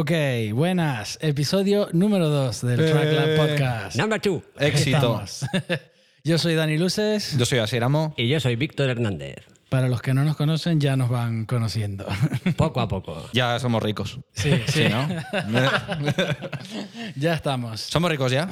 Ok, buenas. Episodio número 2 del Eh. Tracklab Podcast. Number two. Éxito. Estamos. Yo soy Dani Luces. Yo soy Asiramo. Y yo soy Víctor Hernández. Para los que no nos conocen, ya nos van conociendo. Poco a poco. Ya somos ricos. Sí, sí, Sí, ¿no? ya estamos. ¿Somos ricos ya?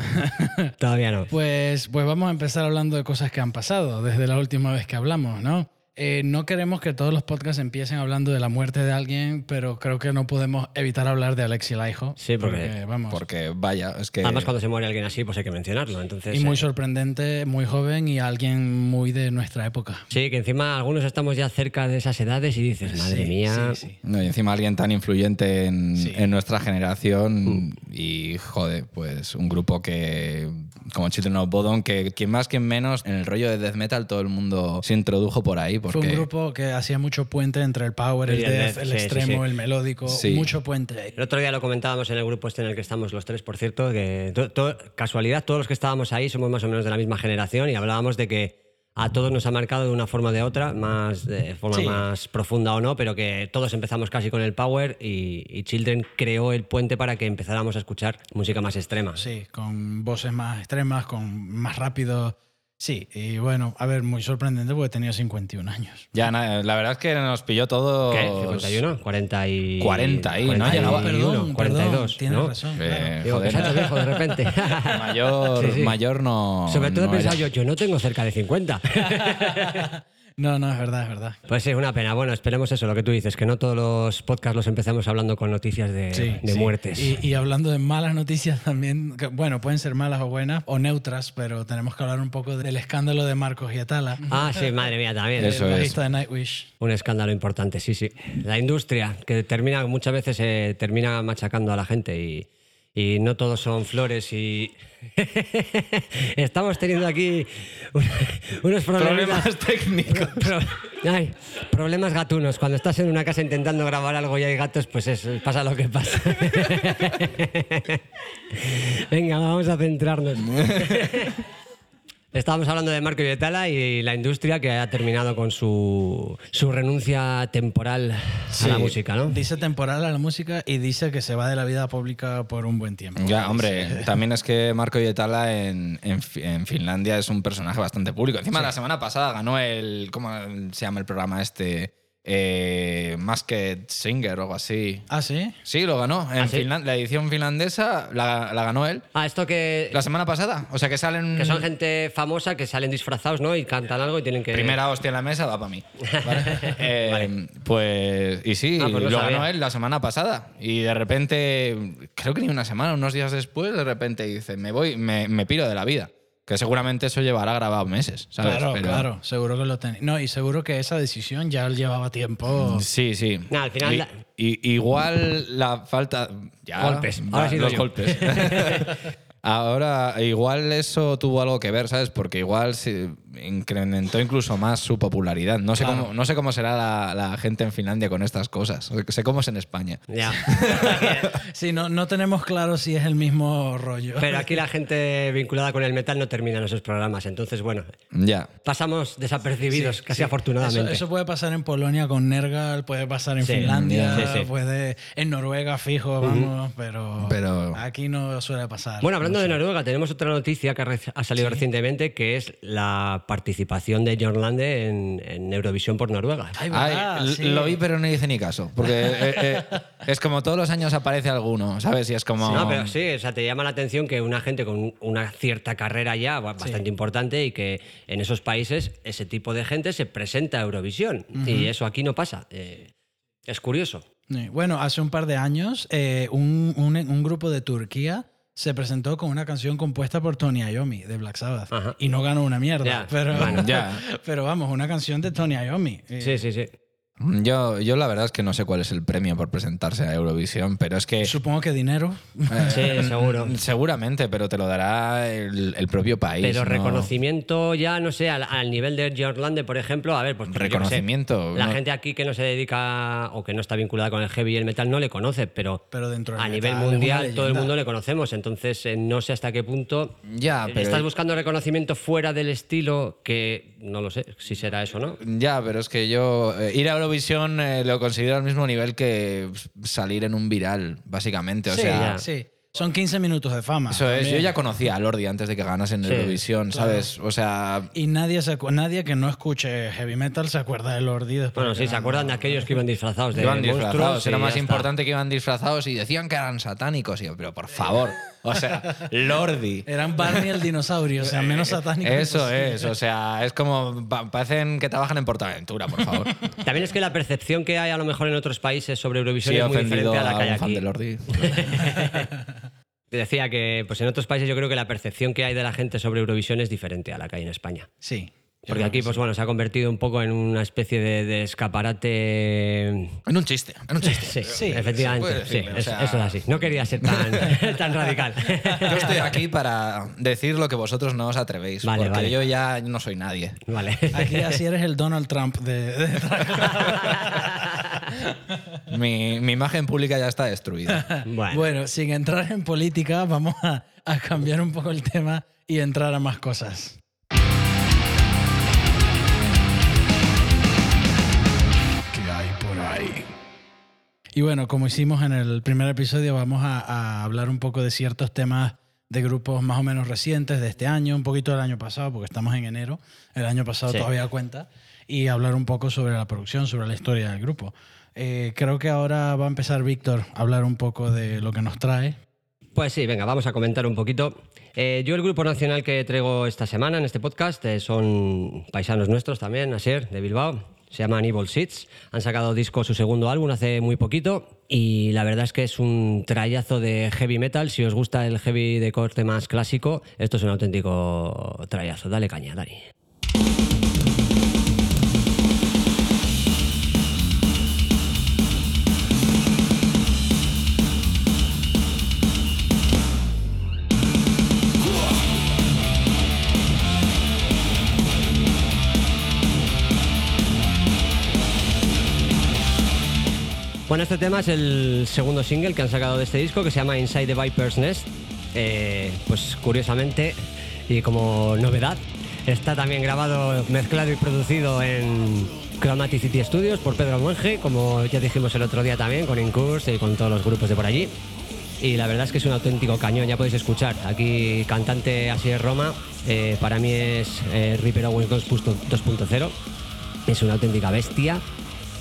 Todavía no. Pues, pues vamos a empezar hablando de cosas que han pasado desde la última vez que hablamos, ¿no? Eh, no queremos que todos los podcasts empiecen hablando de la muerte de alguien, pero creo que no podemos evitar hablar de Alexi Laiho. Sí, porque- vamos. Porque vaya, es que. Además, cuando se muere alguien así, pues hay que mencionarlo. Entonces, y muy eh, sorprendente, muy joven y alguien muy de nuestra época. sí, que encima algunos estamos ya cerca de esas edades y dices, madre Sí, mía. sí, sí. No, y encima alguien tan influyente en, Sí. en nuestra generación y, joder, pues un grupo que, como Children of Bodom, que quien más, quien menos, en el rollo de death metal todo el mundo se introdujo por ahí. Porque, Fue un grupo que hacía mucho puente entre el power, el el death, death, el sí, sí, extremo, sí. el melódico, Sí. mucho puente. El otro día lo comentábamos en el grupo este en el que estamos los tres, por cierto, que to- to- casualidad, todos los que estábamos ahí somos más o menos de la misma generación y hablábamos de que a todos nos ha marcado de una forma o de otra, más de forma Sí. más profunda o no, pero que todos empezamos casi con el power y, y Children creó el puente para que empezáramos a escuchar música más extrema. Sí, con voces más extremas, con más rápido. Sí, y bueno, a ver, muy sorprendente porque tenía 51 años. Ya, la verdad es que nos pilló todo. ¿Qué? ¿51? 40 y... 40 ahí, ¿no? 41, Llegaba- perdón, 42, perdón, tienes ¿no? razón. Eh, claro. Joder, viejo de repente. mayor, Sí, sí. mayor no. Sobre todo he no pensado era. yo, yo no tengo cerca de 50. No, no, es verdad, es verdad. Pues sí, una pena. Bueno, esperemos eso, lo que tú dices, que no todos los podcasts los empecemos hablando con noticias de, Sí, de sí. muertes. Y, y hablando de malas noticias también, que, bueno, pueden ser malas o buenas o neutras, pero tenemos que hablar un poco del escándalo de Marcos Yetala, Ah, sí, madre mía, también. Eso el es. bajista de Nightwish. Un escándalo importante, sí, sí. La industria, que termina, muchas veces eh, termina machacando a la gente y, y no todos son flores y... Estamos teniendo aquí un- unos problemas... Técnicos. Pro- ay, problemas gatunos. Cuando estás en una casa intentando grabar algo y hay gatos, pues es, pasa lo que pasa. Venga, vamos a centrarnos. Estábamos hablando de Marco Vietala y la industria que ha terminado con su, su renuncia temporal a la música, ¿no? Dice temporal a la música y dice que se va de la vida pública por un buen tiempo. Ya, hombre, también es que Marco Yetala en, en Finlandia es un personaje bastante público. Encima, la semana pasada ganó el. ¿Cómo se llama el programa este? Eh, Masked Singer o algo así. Ah, sí. Sí, lo ganó. En ¿Ah, sí? La edición finlandesa la, la ganó él. Ah, esto que, La semana pasada. O sea que salen. que son gente famosa que salen disfrazados, ¿no? Y cantan algo y tienen que... Primera hostia en la mesa va para mí. ¿vale? Eh, Pues, y sí, Ah, pues no lo sabía. ganó él la semana pasada. Y de repente, creo que ni una semana, unos días después, de repente dice, me voy, me, me piro de la vida. Que seguramente eso llevará grabado meses, ¿sabes? Claro, Pero- claro, seguro que lo tenía. No, y seguro que esa decisión ya llevaba tiempo. Sí, sí. Al final Y- la- y- igual la falta. Ya, Golpes. Ahora sí los yo. golpes. Ahora, igual eso tuvo algo que ver, ¿sabes? Porque igual se incrementó incluso más su popularidad. No sé, Claro. cómo, no sé cómo será la, la gente en Finlandia con estas cosas. Sé cómo es en España. Ya. Sí, no, no tenemos claro si es el mismo rollo. Pero aquí la gente vinculada con el metal no termina en esos programas. Entonces, bueno, Ya. pasamos desapercibidos, casi Sí, afortunadamente. Eso, eso puede pasar en Polonia con Nergal, puede pasar en Sí, Finlandia, sí, sí. puede en Noruega fijo, vamos, pero, Pero- aquí no suele pasar. Bueno, hablando de Noruega, tenemos otra noticia que ha salido recientemente, que es la participación de John Lande en, en Eurovisión por Noruega. Ay, verdad, sí. Lo vi, pero no hice ni caso. Porque eh, eh, es como todos los años aparece alguno, ¿sabes? Y es como. No, pero sí, o sea, te llama la atención que una gente con una cierta carrera ya ba- bastante importante y que en esos países ese tipo de gente se presenta a Eurovisión. Y eso aquí no pasa. Eh, es curioso. Sí, Bueno, hace un par de años eh, un, un- un grupo de Turquía se presentó con una canción compuesta por Tony Iommi de Black Sabbath Ajá. y no ganó una mierda. Pero, bueno, ya. pero vamos, una canción de Tony Iommi. Eh, Sí, sí, sí. Yo, yo la verdad es que no sé cuál es el premio por presentarse a Eurovisión, pero es que. Supongo que dinero. Sí, seguro. Seguramente, pero te lo dará el, el propio país. Pero ¿no? reconocimiento ya, no sé, al, al nivel de Jorlande, por ejemplo, a ver, pues sé, Reconocimiento, la no- gente aquí que no se dedica o que no está vinculada con el heavy y el metal no le conoce, pero, Pero dentro a nivel metal mundial todo el mundo le conocemos, entonces eh, no sé hasta qué punto Ya, pero. estás buscando reconocimiento fuera del estilo que no lo sé si será eso o no. Ya, pero es que yo. eh, ir a Eurovisión eh, lo considero al mismo nivel que salir en un viral, básicamente. O sí, sea, ya. sí. Son 15 minutos de fama. eso es. Yo ya conocía a Lordi antes de que ganase en Sí, Eurovisión, ¿sabes? O sea, Y nadie, se nadie que no escuche heavy metal se acuerda de Lordi después. Bueno, de sí, se acuerdan de aquellos que iban disfrazados de iban disfrazados. Era más está. importante que iban disfrazados y decían que eran satánicos. Y yo, pero por favor. O sea, Lordi. Eran Barney el dinosaurio, o sea, menos satánico. Eso es, o sea, es como. pa- parecen que trabajan en Portaventura, por favor. También es que la percepción que hay a lo mejor en otros países sobre Eurovisión Sí, es muy ofendido diferente a la que hay un fan aquí. de Lordi. Decía que pues en otros países yo creo que la percepción que hay de la gente sobre Eurovisión es diferente a la que hay en España. Sí. Porque aquí, pues bueno, se ha convertido un poco en una especie de, de escaparate. En un chiste, en un chiste. Sí, Sí, efectivamente. sí, o sea- eso es así. No quería ser tan, tan radical. Yo estoy aquí para decir lo que vosotros no os atrevéis. Vale, porque vale. yo ya no soy nadie. Vale. Aquí así eres el Donald Trump de... de- Mi, mi imagen pública ya está destruida. Bueno, Bueno, sin entrar en política, vamos a, a cambiar un poco el tema y entrar a más cosas. Y bueno, como hicimos en el primer episodio, vamos a, a hablar un poco de ciertos temas de grupos más o menos recientes de este año, un poquito del año pasado, porque estamos en enero, el año pasado Sí. todavía cuenta, y hablar un poco sobre la producción, sobre la historia del grupo. Eh, creo que ahora va a empezar Víctor a hablar un poco de lo que nos trae. Pues sí, venga, vamos a comentar un poquito. Eh, yo el grupo nacional que traigo esta semana en este podcast eh, son paisanos nuestros también, Asier, de Bilbao. Se llaman Evil Seeds. Han sacado disco, su segundo álbum, hace muy poquito. Y la verdad es que es un trayazo de heavy metal. Si os gusta el heavy de corte más clásico, esto es un auténtico trayazo. Dale caña, Dani. Bueno, este tema es el segundo single que han sacado de este disco que se llama Inside the Viper's Nest. Eh, pues curiosamente y como novedad, está también grabado, mezclado y producido en Chromaticity Studios por Pedro Monge, como ya dijimos el otro día también, con Incurse y con todos los grupos de por allí. Y la verdad es que es un auténtico cañón, ya podéis escuchar. Aquí cantante así es Roma, eh, para mí es eh, Reaper Owens 2.0. Es una auténtica bestia.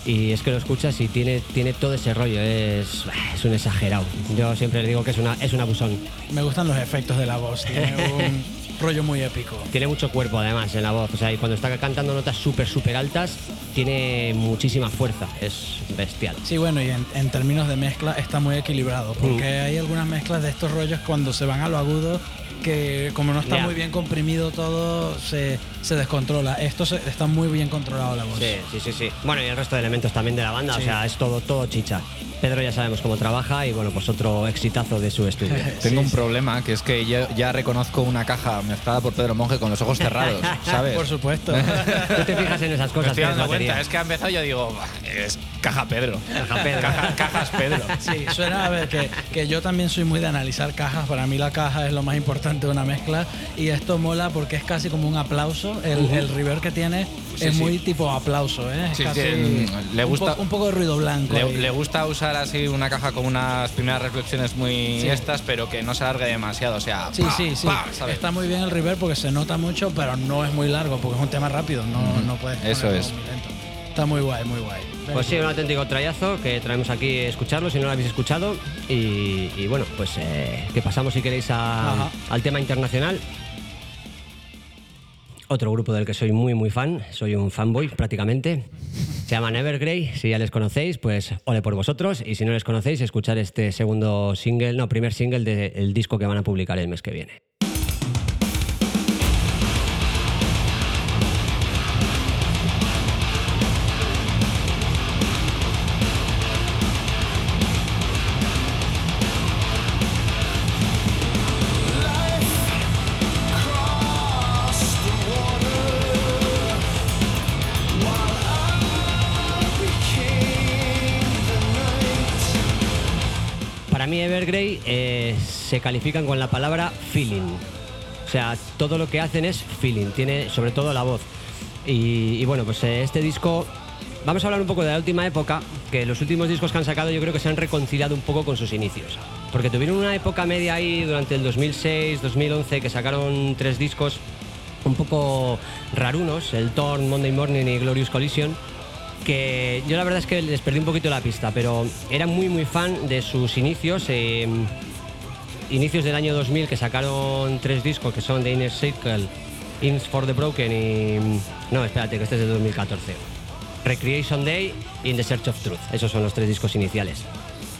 Y es que lo escuchas y tiene, tiene todo ese rollo, es, es un exagerado. Yo siempre le digo que es, una, es un abusón. Me gustan los efectos de la voz, tiene un rollo muy épico. Tiene mucho cuerpo además en la voz, o sea, y cuando está cantando notas súper, súper altas, tiene muchísima fuerza, es bestial. Sí, bueno, y en, en términos de mezcla está muy equilibrado, porque hay algunas mezclas de estos rollos cuando se van a lo agudo que como no está muy bien comprimido todo, se, se descontrola. Esto se- está muy bien controlado la voz. Sí, sí, sí, sí. Bueno, y el resto de elementos también de la banda, Sí. o sea, es todo, todo chicha. Pedro ya sabemos cómo trabaja y bueno, pues otro exitazo de su estudio. Tengo un problema, que es que yo ya reconozco una caja mezclada por Pedro Monge con los ojos cerrados, ¿sabes? Por supuesto. Tú te fijas en esas Me cosas estoy que es dando batería. cuenta, es que ha empezado yo digo, "Bah, es caja Pedro. Caja Pedro. Caja- cajas Pedro. Sí, suena a ver que, que yo también soy muy de analizar cajas. Para mí la caja es lo más importante de una mezcla. Y esto mola porque es casi como un aplauso. El, el reverb que tiene es sí. muy tipo aplauso, ¿eh? Es Sí, casi sí, mm, le un gusta- po- Un, poco de ruido blanco. Le, gusta usar así una caja con unas primeras reflexiones muy Sí. estas, pero que no se alargue demasiado. O sea, Sí, pa, sí, sí. pa, ¿sabes? Está muy bien el reverb porque se nota mucho, pero no es muy largo porque es un tema rápido. No, no puedes. Eso es. muy lento. Está muy guay, muy guay. Pues sí, un auténtico trayazo que traemos aquí a escucharlo si no lo habéis escuchado. Y, y bueno, pues eh, que pasamos si queréis a- al tema internacional. Otro grupo del que soy muy muy fan, soy un fanboy prácticamente. Se llaman Evergrey, si ya les conocéis, pues ole por vosotros. Y si no les conocéis, escuchar este segundo single, no, primer single del disco que van a publicar el mes que viene. Para mí Evergrey eh, se califican con la palabra feeling. O sea, todo lo que hacen es feeling, tiene sobre todo la voz. Y, y bueno, pues eh, este disco vamos a hablar un poco de la última época, que los últimos discos que han sacado yo creo que se han reconciliado un poco con sus inicios. Porque tuvieron una época media ahí durante el 2006, 2011, que sacaron tres discos un poco rarunos, el Torn, Monday Morning y Glorious Collision, que yo la verdad es que les perdí un poquito la pista, pero era muy muy fan de sus inicios. eh, inicios del año 2000 que sacaron tres discos que son The Inner Circle, Ins for the Broken y... No, espérate, que este es de 2014. Recreation Day y In the Search of Truth. Esos son los tres discos iniciales,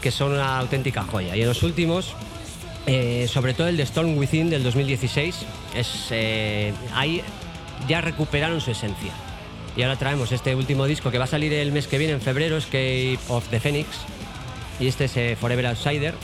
que son una auténtica joya. Y en los últimos, eh, sobre todo el de Storm Within del 2016, es, eh, ahí ya recuperaron su esencia. Y ahora traemos este último disco que va a salir el mes que viene, en febrero, Escape of the Phoenix. Y este es eh, Forever Outsider,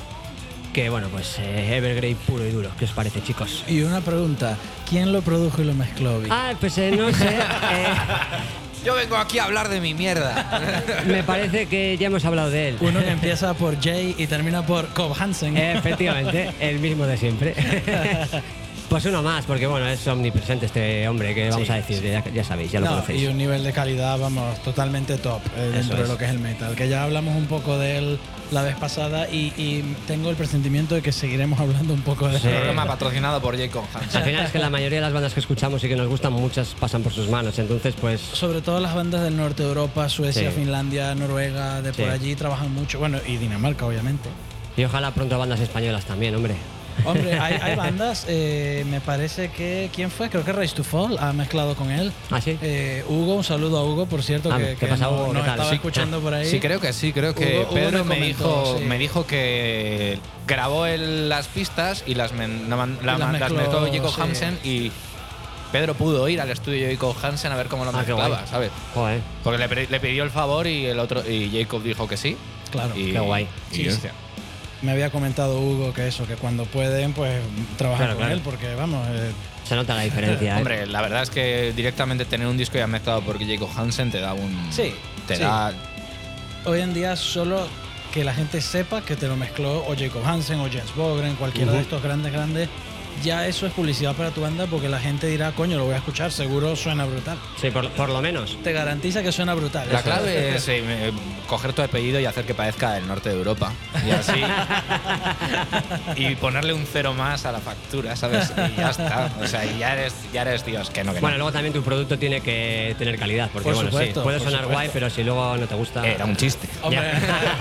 que bueno, pues eh, Evergrey puro y duro. ¿Qué os parece, chicos? Y una pregunta, ¿quién lo produjo y lo mezcló? Vic? Ah, pues eh, no sé. eh, Yo vengo aquí a hablar de mi mierda. me parece que ya hemos hablado de él. Uno que empieza por Jay y termina por Cobb Hansen. Efectivamente, el mismo de siempre. Pues uno más, porque bueno, es omnipresente este hombre, que vamos Sí, a decir, ya, ya sabéis, ya lo No, conocéis. y un nivel de calidad, vamos, totalmente top eh, dentro de es. lo que es el metal. Que ya hablamos un poco de él la vez pasada y, y tengo el presentimiento de que seguiremos hablando un poco de Sí. él. Programa patrocinado por Jacob. Al final es que la mayoría de las bandas que escuchamos y que nos gustan, muchas pasan por sus manos. Entonces, pues Sobre todo las bandas del norte de Europa, Suecia, Sí. Finlandia, Noruega, de por allí trabajan mucho. Bueno, y Dinamarca, obviamente. y ojalá pronto bandas españolas también, hombre. Hombre, hay, hay bandas, eh, me parece que. ¿Quién fue? Creo que Race to Fall ha mezclado con él. ¿Ah, sí? Eh, Hugo, un saludo a Hugo, por cierto, Ah, que, ¿qué que pasa, no- Hugo? ¿Qué nos tal? estaba Sí. escuchando por ahí. Sí, creo que sí, creo que Hugo- Hugo Pedro me me, comentó, dijo, sí. me dijo que grabó el- las pistas y las, men- la la Y las man- las mezcló, mezcló Jacob sí. Hansen y Pedro pudo ir al estudio de Jacob Hansen a ver cómo lo Ah, qué mezclaba. ¿sabes? Joder. Porque le, le pidió el favor y el otro y Jacob dijo que sí. Claro. y, qué guay. y Sí. Me había comentado Hugo que eso, que cuando pueden, pues trabajar Claro, con claro. él, porque vamos. eh, Se nota la diferencia. ¿eh? Hombre, la verdad es que directamente tener un disco ya mezclado por Jacob Hansen te da un. Sí, Te sí. da. hoy en día solo que la gente sepa que te lo mezcló o Jacob Hansen o Jens Bogren, cualquiera de estos grandes, grandes, ya eso es publicidad para tu banda porque la gente dirá, coño, lo voy a escuchar, seguro suena brutal. Sí, por, por lo menos. Te garantiza que suena brutal. La clave es eh, me- coger tu apellido y hacer que parezca del norte de Europa. Y así. y ponerle un cero más a la factura, ¿sabes? Y ya está. O sea, ya eres, ya eres Dios. Que no, que Bueno, no. luego también tu producto tiene que tener calidad, porque Por bueno, supuesto, sí, puede sonar supuesto. guay, pero si luego no te gusta. Era un chiste. Hombre,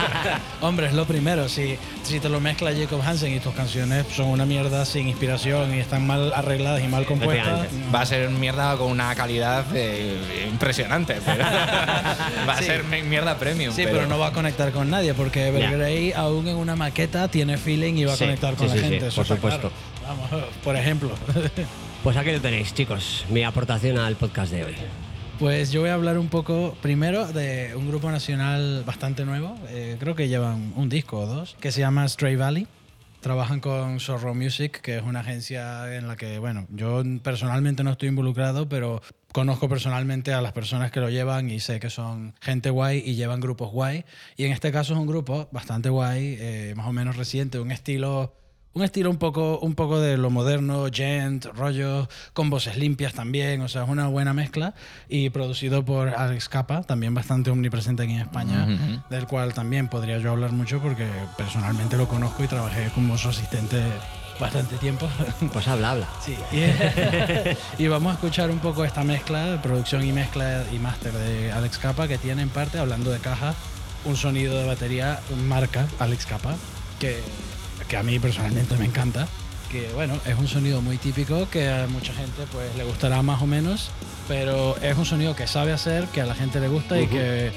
hombre, es lo primero. Si, si te lo mezcla Jacob Hansen y tus canciones son una mierda sin inspiración y están mal arregladas y mal compuestas. Va a ser mierda con una calidad eh, impresionante. Pero va a Sí. ser mi- mierda premium. Sí, pero, no va a conectar con nadie porque Evergrey aún en una maqueta tiene feeling y va a conectar con sí, la gente. eso por supuesto. claro. Vamos, por ejemplo. Pues aquí lo tenéis, chicos. Mi aportación al podcast de hoy. Pues yo voy a hablar un poco primero de un grupo nacional bastante nuevo, eh, creo que llevan un disco o dos, que se llama Stray Valley. Trabajan con Zorro Music, que es una agencia en la que, bueno, yo personalmente no estoy involucrado, pero conozco personalmente a las personas que lo llevan y sé que son gente guay y llevan grupos guay. Y en este caso es un grupo bastante guay, eh, más o menos reciente, un estilo un estilo un poco, un poco de lo moderno, gent, rollo, con voces limpias también, o sea, es una buena mezcla. Y producido por Alex Capa, también bastante omnipresente aquí en España, del cual también podría yo hablar mucho porque personalmente lo conozco y trabajé como su asistente bastante tiempo. Pues habla, habla. Sí. Y, y vamos a escuchar un poco esta mezcla, producción y mezcla y máster de Alex Capa, que tiene en parte, hablando de caja, un sonido de batería marca Alex Capa, que, que a mí personalmente me encanta. Que bueno, es un sonido muy típico que a mucha gente pues le gustará más o menos, pero es un sonido que sabe hacer, que a la gente le gusta y que,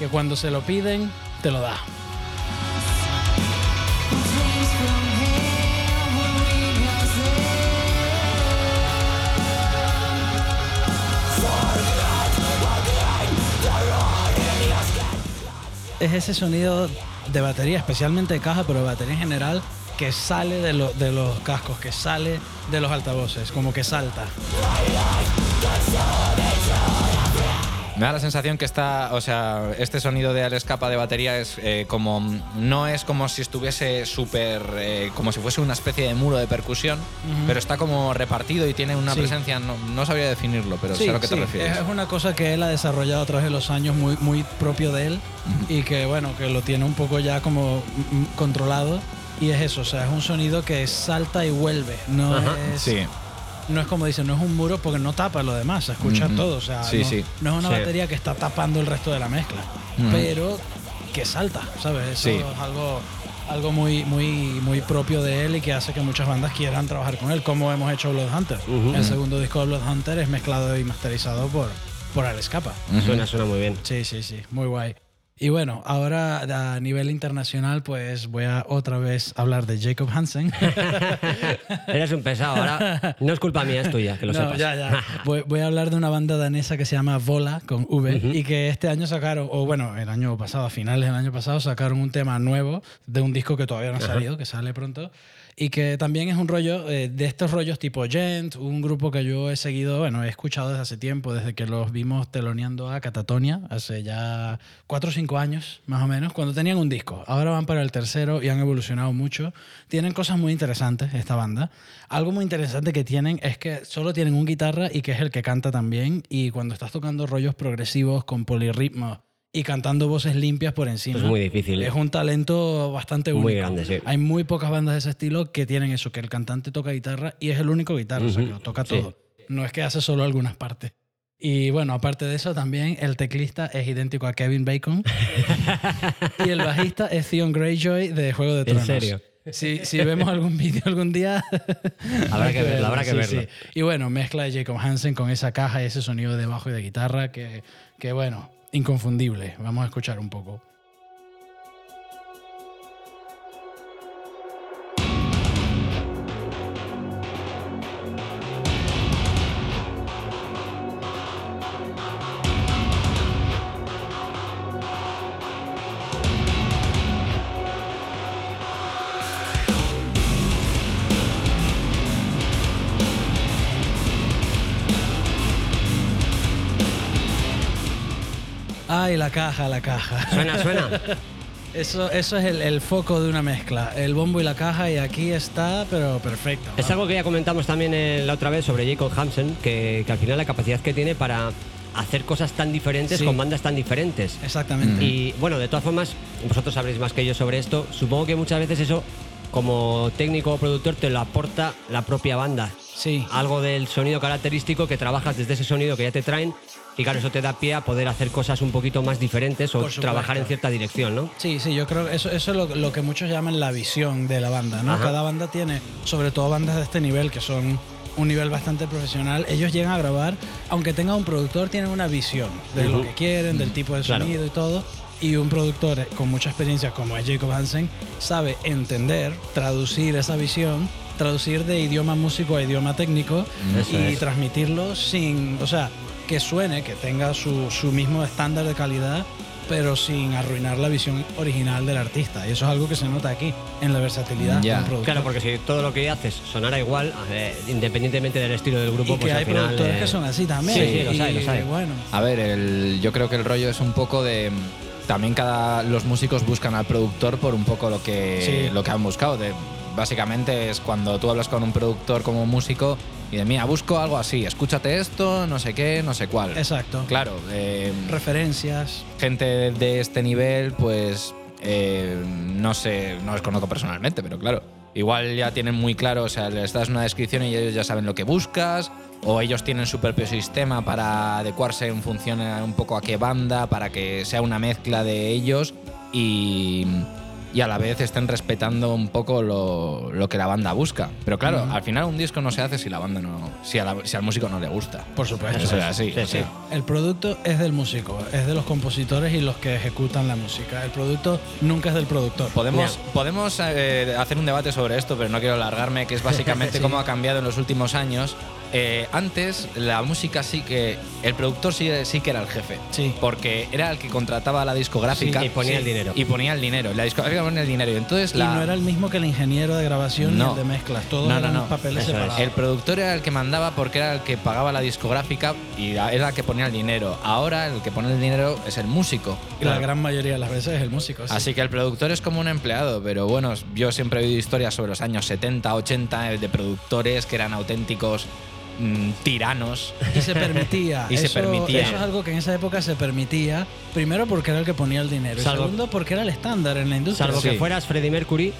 que cuando se lo piden, te lo da. es ese sonido de batería, especialmente de caja, pero de batería en general, que sale de, lo- de los cascos, que sale de los altavoces, como que salta. Me da la sensación que está, o sea, este sonido de al escapa de batería es eh, como, no es como si estuviese súper, eh, como si fuese una especie de muro de percusión, pero está como repartido y tiene una Sí. presencia, no, no sabría definirlo, pero sé a lo que te sí, refieres. Es una cosa que él ha desarrollado a través de los años muy, muy propio de él y que bueno, que lo tiene un poco ya como mm, controlado. Y es eso, o sea, es un sonido que salta y vuelve. No Ajá. es, Sí, no es como dicen, no es un muro porque no tapa lo demás, se escucha todo. O sea, Sí, no, sí. no es una Sí. batería que está tapando el resto de la mezcla, pero que salta, ¿sabes? Eso Sí. es algo, algo muy, muy, muy propio de él y que hace que muchas bandas quieran trabajar con él, como hemos hecho Blood Hunter. Ujú. El segundo disco de Blood Hunter es mezclado y masterizado por, por Al Escapa. Suena, suena muy bien. Sí, sí, sí, muy guay. Y bueno, ahora a nivel internacional, pues voy a otra vez hablar de Jacob Hansen. Eres un pesado. Ahora no es culpa mía, es tuya, que lo no, sepas. ya, ya. Voy, voy a hablar de una banda danesa que se llama Vola, con V, y que este año sacaron, o bueno, el año pasado, a finales del año pasado, sacaron un tema nuevo de un disco que todavía no ha salido, que sale pronto, y que también es un rollo eh, de estos rollos tipo Gent, un grupo que yo he seguido, bueno, he escuchado desde hace tiempo, desde que los vimos teloneando a Catatonia, hace ya cuatro o cinco años, más o menos, cuando tenían un disco. Ahora van para el tercero y han evolucionado mucho. Tienen cosas muy interesantes esta banda. Algo muy interesante que tienen es que solo tienen un guitarra y que es el que canta también. Y cuando estás tocando rollos progresivos con polirritmos y cantando voces limpias por encima. Es muy difícil. Es un talento bastante único. Muy grande, sí. Hay muy pocas bandas de ese estilo que tienen eso, que el cantante toca guitarra y es el único guitarra, o sea, que lo toca Sí. todo. No es que hace solo algunas partes. Y bueno, aparte de eso, también el teclista es idéntico a Kevin Bacon. y el bajista es Theon Greyjoy de Juego de ¿En Tronos. serio? Si, si vemos algún vídeo algún día. Habrá que verlo, habrá que verlo. Y bueno, mezcla de Jacob Hansen con esa caja y ese sonido de bajo y de guitarra que, que bueno, inconfundible. Vamos a escuchar un poco. La caja, la caja. Suena, suena. Eso, eso es el, el foco de una mezcla. El bombo y la caja, y aquí está, pero perfecto. Es algo que ya comentamos también eh, la otra vez sobre Jacob Hansen, que, que al final la capacidad que tiene para hacer cosas tan diferentes Sí. con bandas tan diferentes. Exactamente. Y bueno, de todas formas, vosotros sabréis más que yo sobre esto. Supongo que muchas veces eso, como técnico o productor, te lo aporta la propia banda. Sí. Algo del sonido característico que trabajas desde ese sonido que ya te traen. Y claro, eso te da pie a poder hacer cosas un poquito más diferentes o trabajar en cierta dirección, ¿no? Sí, sí, yo creo que eso, eso es lo, lo que muchos llaman la visión de la banda, ¿no? Ajá. Cada banda tiene, sobre todo bandas de este nivel, que son un nivel bastante profesional, ellos llegan a grabar, aunque tenga un productor, tienen una visión de lo que quieren, del tipo de Claro. sonido y todo. Y un productor con mucha experiencia como es Jacob Hansen sabe entender, traducir esa visión, traducir de idioma músico a idioma técnico Eso y es. transmitirlo sin, o sea, que suene, que tenga su, su mismo estándar de calidad, pero sin arruinar la visión original del artista. Y eso es algo que se nota aquí, en la versatilidad Ya. de un productor. Claro, porque si todo lo que haces sonara igual, eh, independientemente del estilo del grupo, y pues que al hay final. productores eh, que son así también. Sí, sí, los y, hay, los hay. Bueno, A ver, el- yo creo que el rollo es un poco de. También cada los músicos buscan al productor por un poco lo que, Sí. lo que han buscado. De, básicamente es cuando tú hablas con un productor como músico y de mira, busco algo así, escúchate esto, no sé qué, no sé cuál. exacto. Claro, eh, Referencias. gente de este nivel, pues eh, no sé, no los conozco personalmente, pero claro, igual ya tienen muy claro, o sea, les das una descripción y ellos ya saben lo que buscas, o ellos tienen su propio sistema para adecuarse en función a un poco a qué banda, para que sea una mezcla de ellos y, y a la vez estén respetando un poco lo, lo que la banda busca. Pero claro, al final un disco no se hace si la banda no, si, a la- si al músico no le gusta. Por supuesto. Eso es así. Sí, sí. El producto es del músico, es de los compositores y los que ejecutan la música. El producto nunca es del productor. Podemos, podemos eh, hacer un debate sobre esto, pero no quiero alargarme, que es básicamente Sí. cómo ha cambiado en los últimos años eh, antes la música sí que. El productor sí, sí que era el jefe. Sí. Porque era el que contrataba a la discográfica. Sí, y ponía el dinero. Y ponía el dinero. La discográfica ponía el dinero. Y entonces Y la. no era el mismo que el ingeniero de grabación No. ni el de mezclas. Todos No, no, papeles Eso es. separados. El productor era el que mandaba porque era el que pagaba la discográfica y era el que ponía el dinero. Ahora el que pone el dinero es el músico. Y la gran mayoría de las veces es el músico. sí. Así que el productor es como un empleado, pero bueno, yo siempre he oído historias sobre los años 70, 80 de productores que eran auténticos mm, tiranos. Y se permitía. Y se Eso- permitía. Eso es algo que en esa época se permitía. Primero porque era el que ponía el dinero. Salvo- y segundo porque era el estándar en la industria. Salvo Sí. que fueras Freddie Mercury,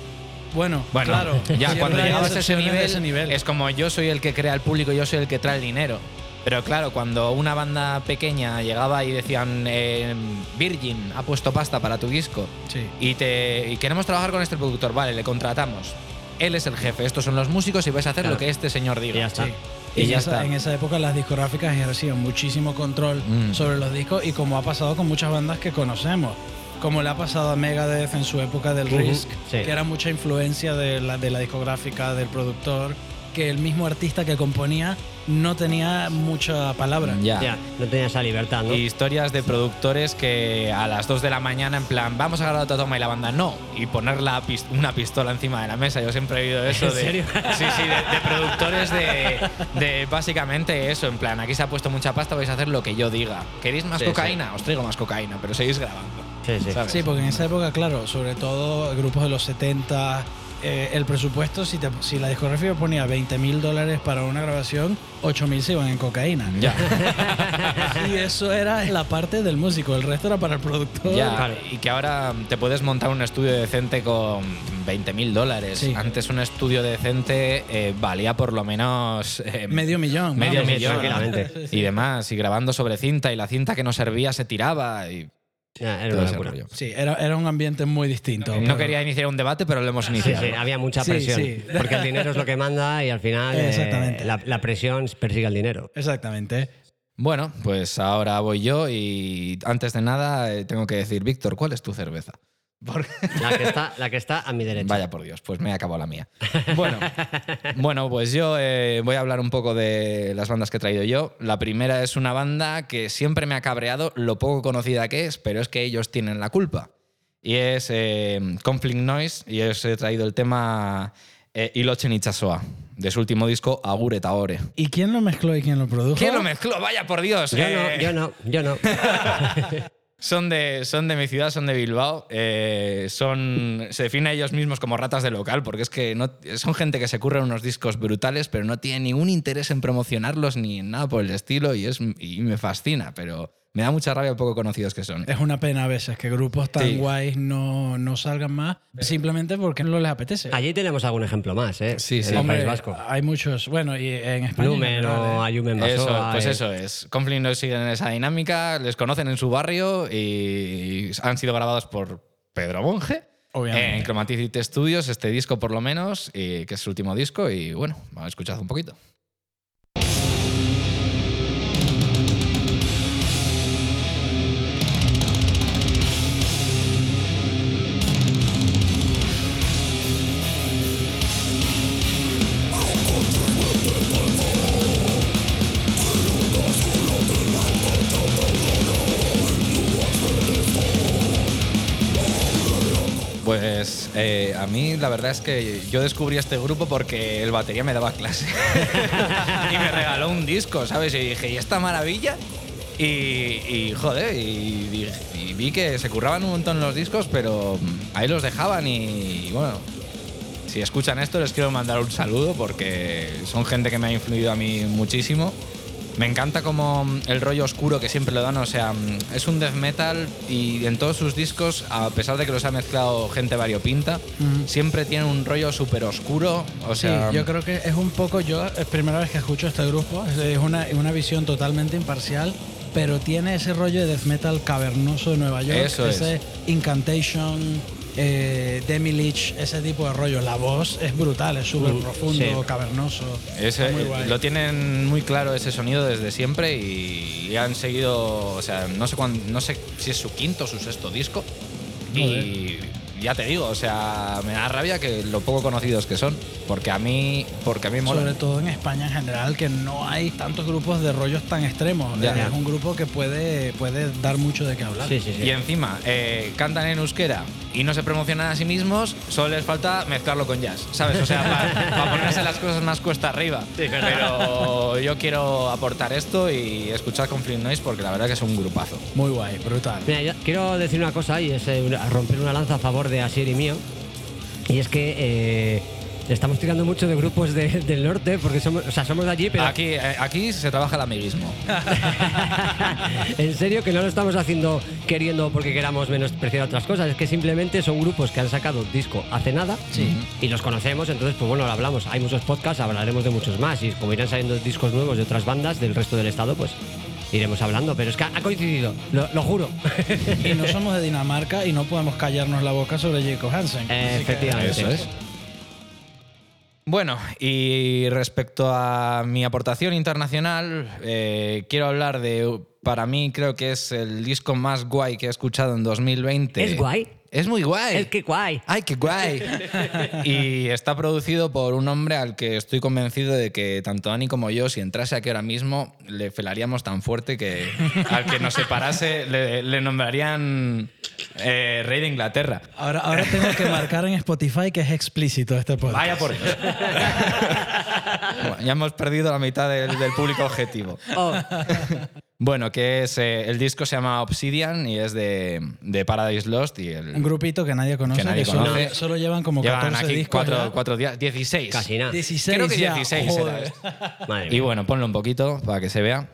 Bueno, Bueno, claro. ya cuando llegabas a ese nivel, de ese nivel. es como yo soy el que crea el público, yo soy el que trae el dinero. Pero claro, cuando una banda pequeña llegaba y decían eh, Virgin ha puesto pasta para tu disco Sí. y, te, y queremos trabajar con este productor, vale, le contratamos. Él es el jefe, estos son los músicos y vais a hacer Claro. lo que este señor diga. Y ya está. Sí. Y Y ya esa- está. en esa época las discográficas ejercían muchísimo control Mm. sobre los discos y como ha pasado con muchas bandas que conocemos. Como le ha pasado a Megadeth en su época del Ujú, Risk, sí. que era mucha influencia de la, de la discográfica, del productor, que el mismo artista que componía no tenía mucha palabra. Ya. ya, no tenía esa libertad, ¿no? Y historias de productores que a las 2 de la mañana, en plan, vamos a grabar otra toma y la banda no. Y poner la pis- una pistola encima de la mesa. Yo siempre he oído eso ¿En de. serio? Sí, sí, de, de productores de, de básicamente eso. En plan, aquí se ha puesto mucha pasta, vais a hacer lo que yo diga. ¿Queréis más Sí, cocaína? Os traigo más cocaína, pero seguís grabando. Sí, sí. ¿sabes? Sí, porque en esa época, claro, sobre todo grupos de los 70, eh, el presupuesto, si, te- si la discografía ponía 20 mil dólares para una grabación, 8 mil se iban en cocaína. Ya. Y eso era la parte del músico, el resto era para el productor. Ya, Claro. y que ahora te puedes montar un estudio decente con 20 mil dólares. Sí. Antes un estudio decente eh, valía por lo menos eh, Medio millón. medio vamos. millón y demás, y grabando sobre cinta y la cinta que no servía se tiraba y Era una locura. Sí, era, era un ambiente muy distinto. No pero- quería iniciar un debate, pero lo hemos Sí, iniciado. sí, había mucha presión. sí. Porque el dinero es lo que manda y al final eh, Exactamente. la, la presión persigue el dinero. Exactamente. Bueno, pues ahora voy yo y antes de nada eh, tengo que decir, Víctor, ¿cuál es tu cerveza? Porque- La que está, la que está a mi derecha. Vaya por Dios, pues me he acabado la mía. Bueno, bueno pues yo eh, voy a hablar un poco de las bandas que he traído yo. La primera es una banda que siempre me ha cabreado lo poco conocida que es, pero es que ellos tienen la culpa. Y es eh, Conflict Noise y os he traído el tema eh, Ilochen Ichasoa, de su último disco Agure Taore. ¿Y quién lo mezcló y quién lo produjo? ¿Quién lo mezcló? Vaya por Dios. Yo Eh, no, yo no, yo no. Son de, son de mi ciudad, son de Bilbao. eh, son, se definen ellos mismos como ratas de local, porque es que no, son gente que se curra unos discos brutales, pero no tiene ningún interés en promocionarlos ni en nada por el estilo, y, es, y me fascina, pero me da mucha rabia lo poco conocidos que son. Es una pena a veces que grupos tan Sí. guays no, no salgan más simplemente porque no les apetece. Allí tenemos algún ejemplo más, ¿eh? Sí, sí. En el Hombre, País Vasco. Hay muchos. Bueno, y en España. en Lumen o ¿eh? Ayumen Eso, pues eh. eso es. Conflict no siguen en esa dinámica, les conocen en su barrio y han sido grabados por Pedro Monge. Obviamente. En Chromaticity Studios, este disco por lo menos, y, que es su último disco, y bueno, vamos a escuchar un poquito. Pues eh, a mí la verdad es que yo descubrí este grupo porque el batería me daba clase y me regaló un disco, ¿sabes? Y dije, ¿y esta maravilla? Y, y, joder, y, vi que se curraban un montón los discos, pero ahí los dejaban y bueno, si escuchan esto les quiero mandar un saludo porque son gente que me ha influido a mí muchísimo. Me encanta como mm, el rollo oscuro que siempre le dan, o sea, mm, es un death metal y en todos sus discos, a pesar de que los ha mezclado gente variopinta, siempre tiene un rollo súper oscuro, o Sí, sea... yo creo que es un poco, yo es primera vez que escucho este grupo, es- una, una visión totalmente imparcial, pero tiene ese rollo de death metal cavernoso de Nueva York, Eso es. ese Incantation, eh, Demi Leach, ese tipo de rollo. La voz es brutal, es súper profundo, sí. cavernoso. Ese- Está muy guay. lo tienen muy claro ese sonido desde siempre y, han seguido, o sea, no sé, no sé si es su quinto o su sexto disco y ya te digo, o sea, me da rabia que lo poco conocidos que son, porque a mí, porque a mí mola. Sobre todo en España en general, que no hay tantos grupos de rollos tan extremos. Ya. es un grupo que puede, puede dar mucho de qué hablar. Sí, sí, sí. Y encima, eh, cantan en euskera y no se promocionan a sí mismos, solo les falta mezclarlo con jazz, ¿sabes? O sea, para ponerse las cosas más cuesta arriba. Pero yo quiero aportar esto y escuchar Conflict Noise porque la verdad que es un grupazo. Muy guay, brutal. Mira, yo quiero decir una cosa y es eh, romper una lanza a favor de Asier y mío. Y es que eh, estamos tirando mucho de grupos de- del norte porque somos, o sea, somos de allí, pero Aquí, eh, aquí se trabaja el amiguismo. en serio que no lo estamos haciendo queriendo porque queramos menospreciar otras cosas. Es que simplemente son grupos que han sacado disco hace nada y los conocemos. Entonces, pues bueno, lo hablamos. Hay muchos podcasts, hablaremos de muchos más. Y como irán saliendo discos nuevos de otras bandas del resto del estado, pues iremos hablando. Pero es que ha coincidido, lo, lo juro. Y no somos de Dinamarca y no podemos callarnos la boca sobre Jacob Hansen. Efectivamente. Eso es. Bueno, y respecto a mi aportación internacional, eh, quiero hablar de, para mí creo que es el disco más guay que he escuchado en 2020. ¿Es guay? Es muy guay. Es que guay. ¡Ay, qué guay! y está producido por un hombre al que estoy convencido de que tanto Ani como yo, si entrase aquí ahora mismo, le felaríamos tan fuerte que al que nos separase le, le nombrarían eh, rey de Inglaterra. Ahora, ahora tengo que marcar en Spotify que es explícito este podcast. Vaya por Dios. Bueno, ya hemos perdido la mitad del, del público objetivo. Oh, Bueno, que es eh, el disco se llama Obsidian y es de, de Paradise Lost y el Un grupito que nadie conoce, Que nadie solo- conoce. Solo, llevan como llevan 14 aquí discos. cuatro, cuatro días, 16. casi nada. 16 Creo que ya, 16 era joder. esto. Madre Y mía. bueno, ponlo un poquito para que se vea.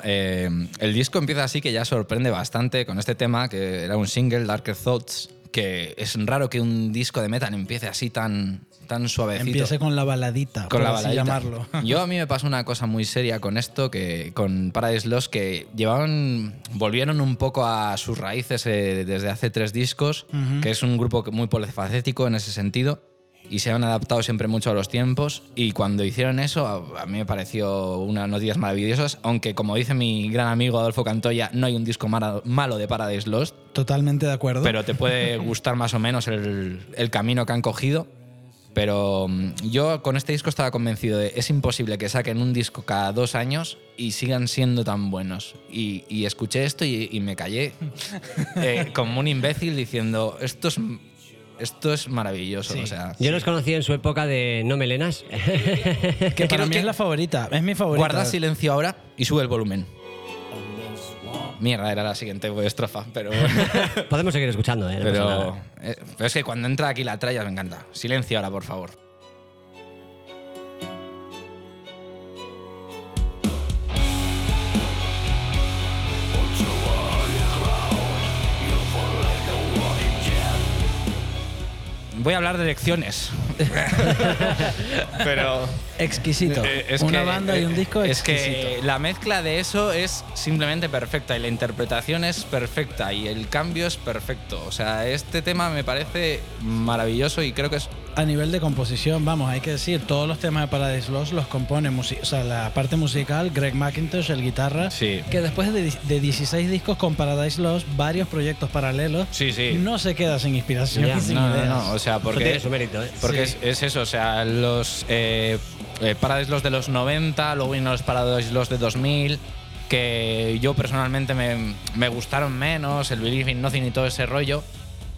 Bueno, eh, el disco empieza así que ya sorprende bastante con este tema, que era un single, Darker Thoughts, que es raro que un disco de metal empiece así tan, tan suavecito. Empiece con la baladita, con por la así baladita. llamarlo. Yo a mí me pasó una cosa muy seria con esto, que con Paradise Lost, que llevaban, volvieron un poco a sus raíces eh, desde hace tres discos, que es un grupo muy polifacético en ese sentido, y se han adaptado siempre mucho a los tiempos, y cuando hicieron eso, a, mí me pareció unas noticias maravillosas, aunque como dice mi gran amigo Adolfo Cantoya, no hay un disco malo de Paradise Lost, Totalmente de acuerdo. pero te puede gustar más o menos el, el camino que han cogido. Pero mm, yo con este disco estaba convencido de es imposible que saquen un disco cada dos años y sigan siendo tan buenos. Y, y escuché esto y, y me callé eh, como un imbécil diciendo esto es, esto es maravilloso. O sea, Yo los conocí en su época de no melenas. que para quiero mí que- es la favorita. Es mi favorita. guarda silencio ahora y sube el volumen. Mierda, era la siguiente estrofa, pero. Podemos seguir escuchando, ¿eh? No pasa Pero, nada. eh, pero es que cuando entra aquí la tralla me encanta. Silencio ahora, por favor. Voy a hablar de elecciones. pero Exquisito. eh, es Una que, banda y un eh, disco Es que la mezcla de eso es simplemente perfecta y la interpretación es perfecta y el cambio es perfecto. O sea, este tema me parece maravilloso y creo que es A nivel de composición, vamos, hay que decir, todos los temas de Paradise Lost los compone, o sea, la parte musical, Greg McIntosh, el guitarra, Sí. que después de, de 16 discos con Paradise Lost, varios proyectos paralelos, Sí, sí. no se queda sin inspiración sin no, no, ideas. no, o sea, Eso porque tiene su mérito, ¿eh? Porque Sí. Es, es eso, o sea, los eh, eh, los de los 90, luego vienen los Paradise los de 2000, que yo personalmente me, me gustaron menos, el Believe in Nothing y todo ese rollo,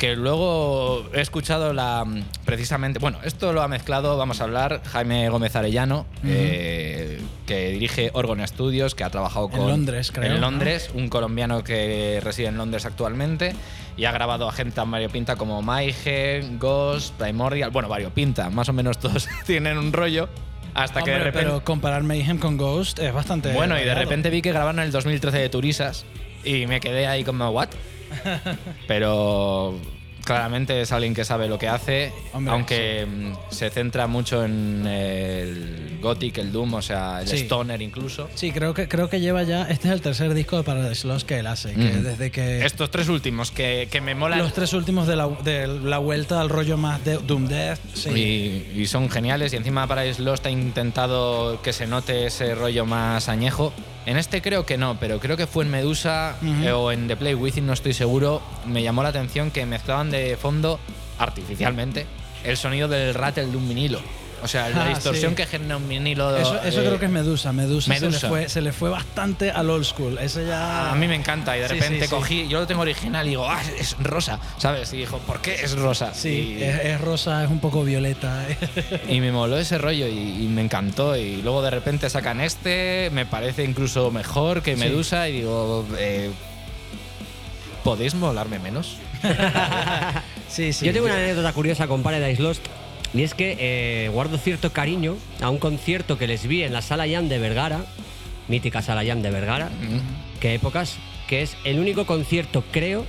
que luego he escuchado la precisamente, bueno, esto lo ha mezclado, vamos a hablar, Jaime Gómez Arellano, eh, que dirige Orgon Studios, que ha trabajado En con... Londres, creo, En ¿no? Londres, un colombiano que reside en Londres actualmente y ha grabado a gente tan variopinta como Maige, Ghost, Primordial, bueno, variopinta, más o menos todos tienen un rollo, hasta que de repente... pero comparar Mayhem con Ghost es bastante. Bueno, y de repente vi que grabaron en el 2013 de Turisas y me quedé ahí como, ¿what? Pero claramente es alguien que sabe lo que hace, Hombre, aunque mm, se centra mucho en el gothic, el doom, o sea, el Sí. stoner incluso. Sí, creo que, creo que lleva ya. Este es el tercer disco de Paradise Lost que él hace. Que Mm. desde que. Estos tres últimos que, que me molan Los tres últimos de la, de la vuelta al rollo más de Doom Death. Sí. y, y son geniales y encima Paradise Lost ha intentado que se note ese rollo más añejo. En este creo que no, pero creo que fue en Medusa eh, o en The Play Within, no estoy seguro. Me llamó la atención que mezclaban de fondo, artificialmente, el sonido del rattle de un vinilo. O sea, la Ah, distorsión sí. que genera un vinilo. Eso, eso eh, creo que es Medusa. Medusa, Se, Medusa. le fue, se le fue bastante al old school. Eso ya. A mí me encanta y de Sí, repente sí, sí. cogí, yo lo tengo original y digo, ah, es rosa, ¿sabes? Y dijo, ¿por qué es rosa? Sí, Y- es, es rosa, es un poco violeta. Y me moló ese rollo y, y me encantó. Y luego de repente sacan este, me parece incluso mejor que Sí. Medusa. Y digo, eh, ¿podéis molarme menos? sí, sí. Yo tengo una anécdota curiosa con Paradise Lost. Y es que eh, guardo cierto cariño a un concierto que les vi en la Sala Jam de Vergara, mítica Sala Jam de Vergara, Mm. que épocas, que es el único concierto, creo,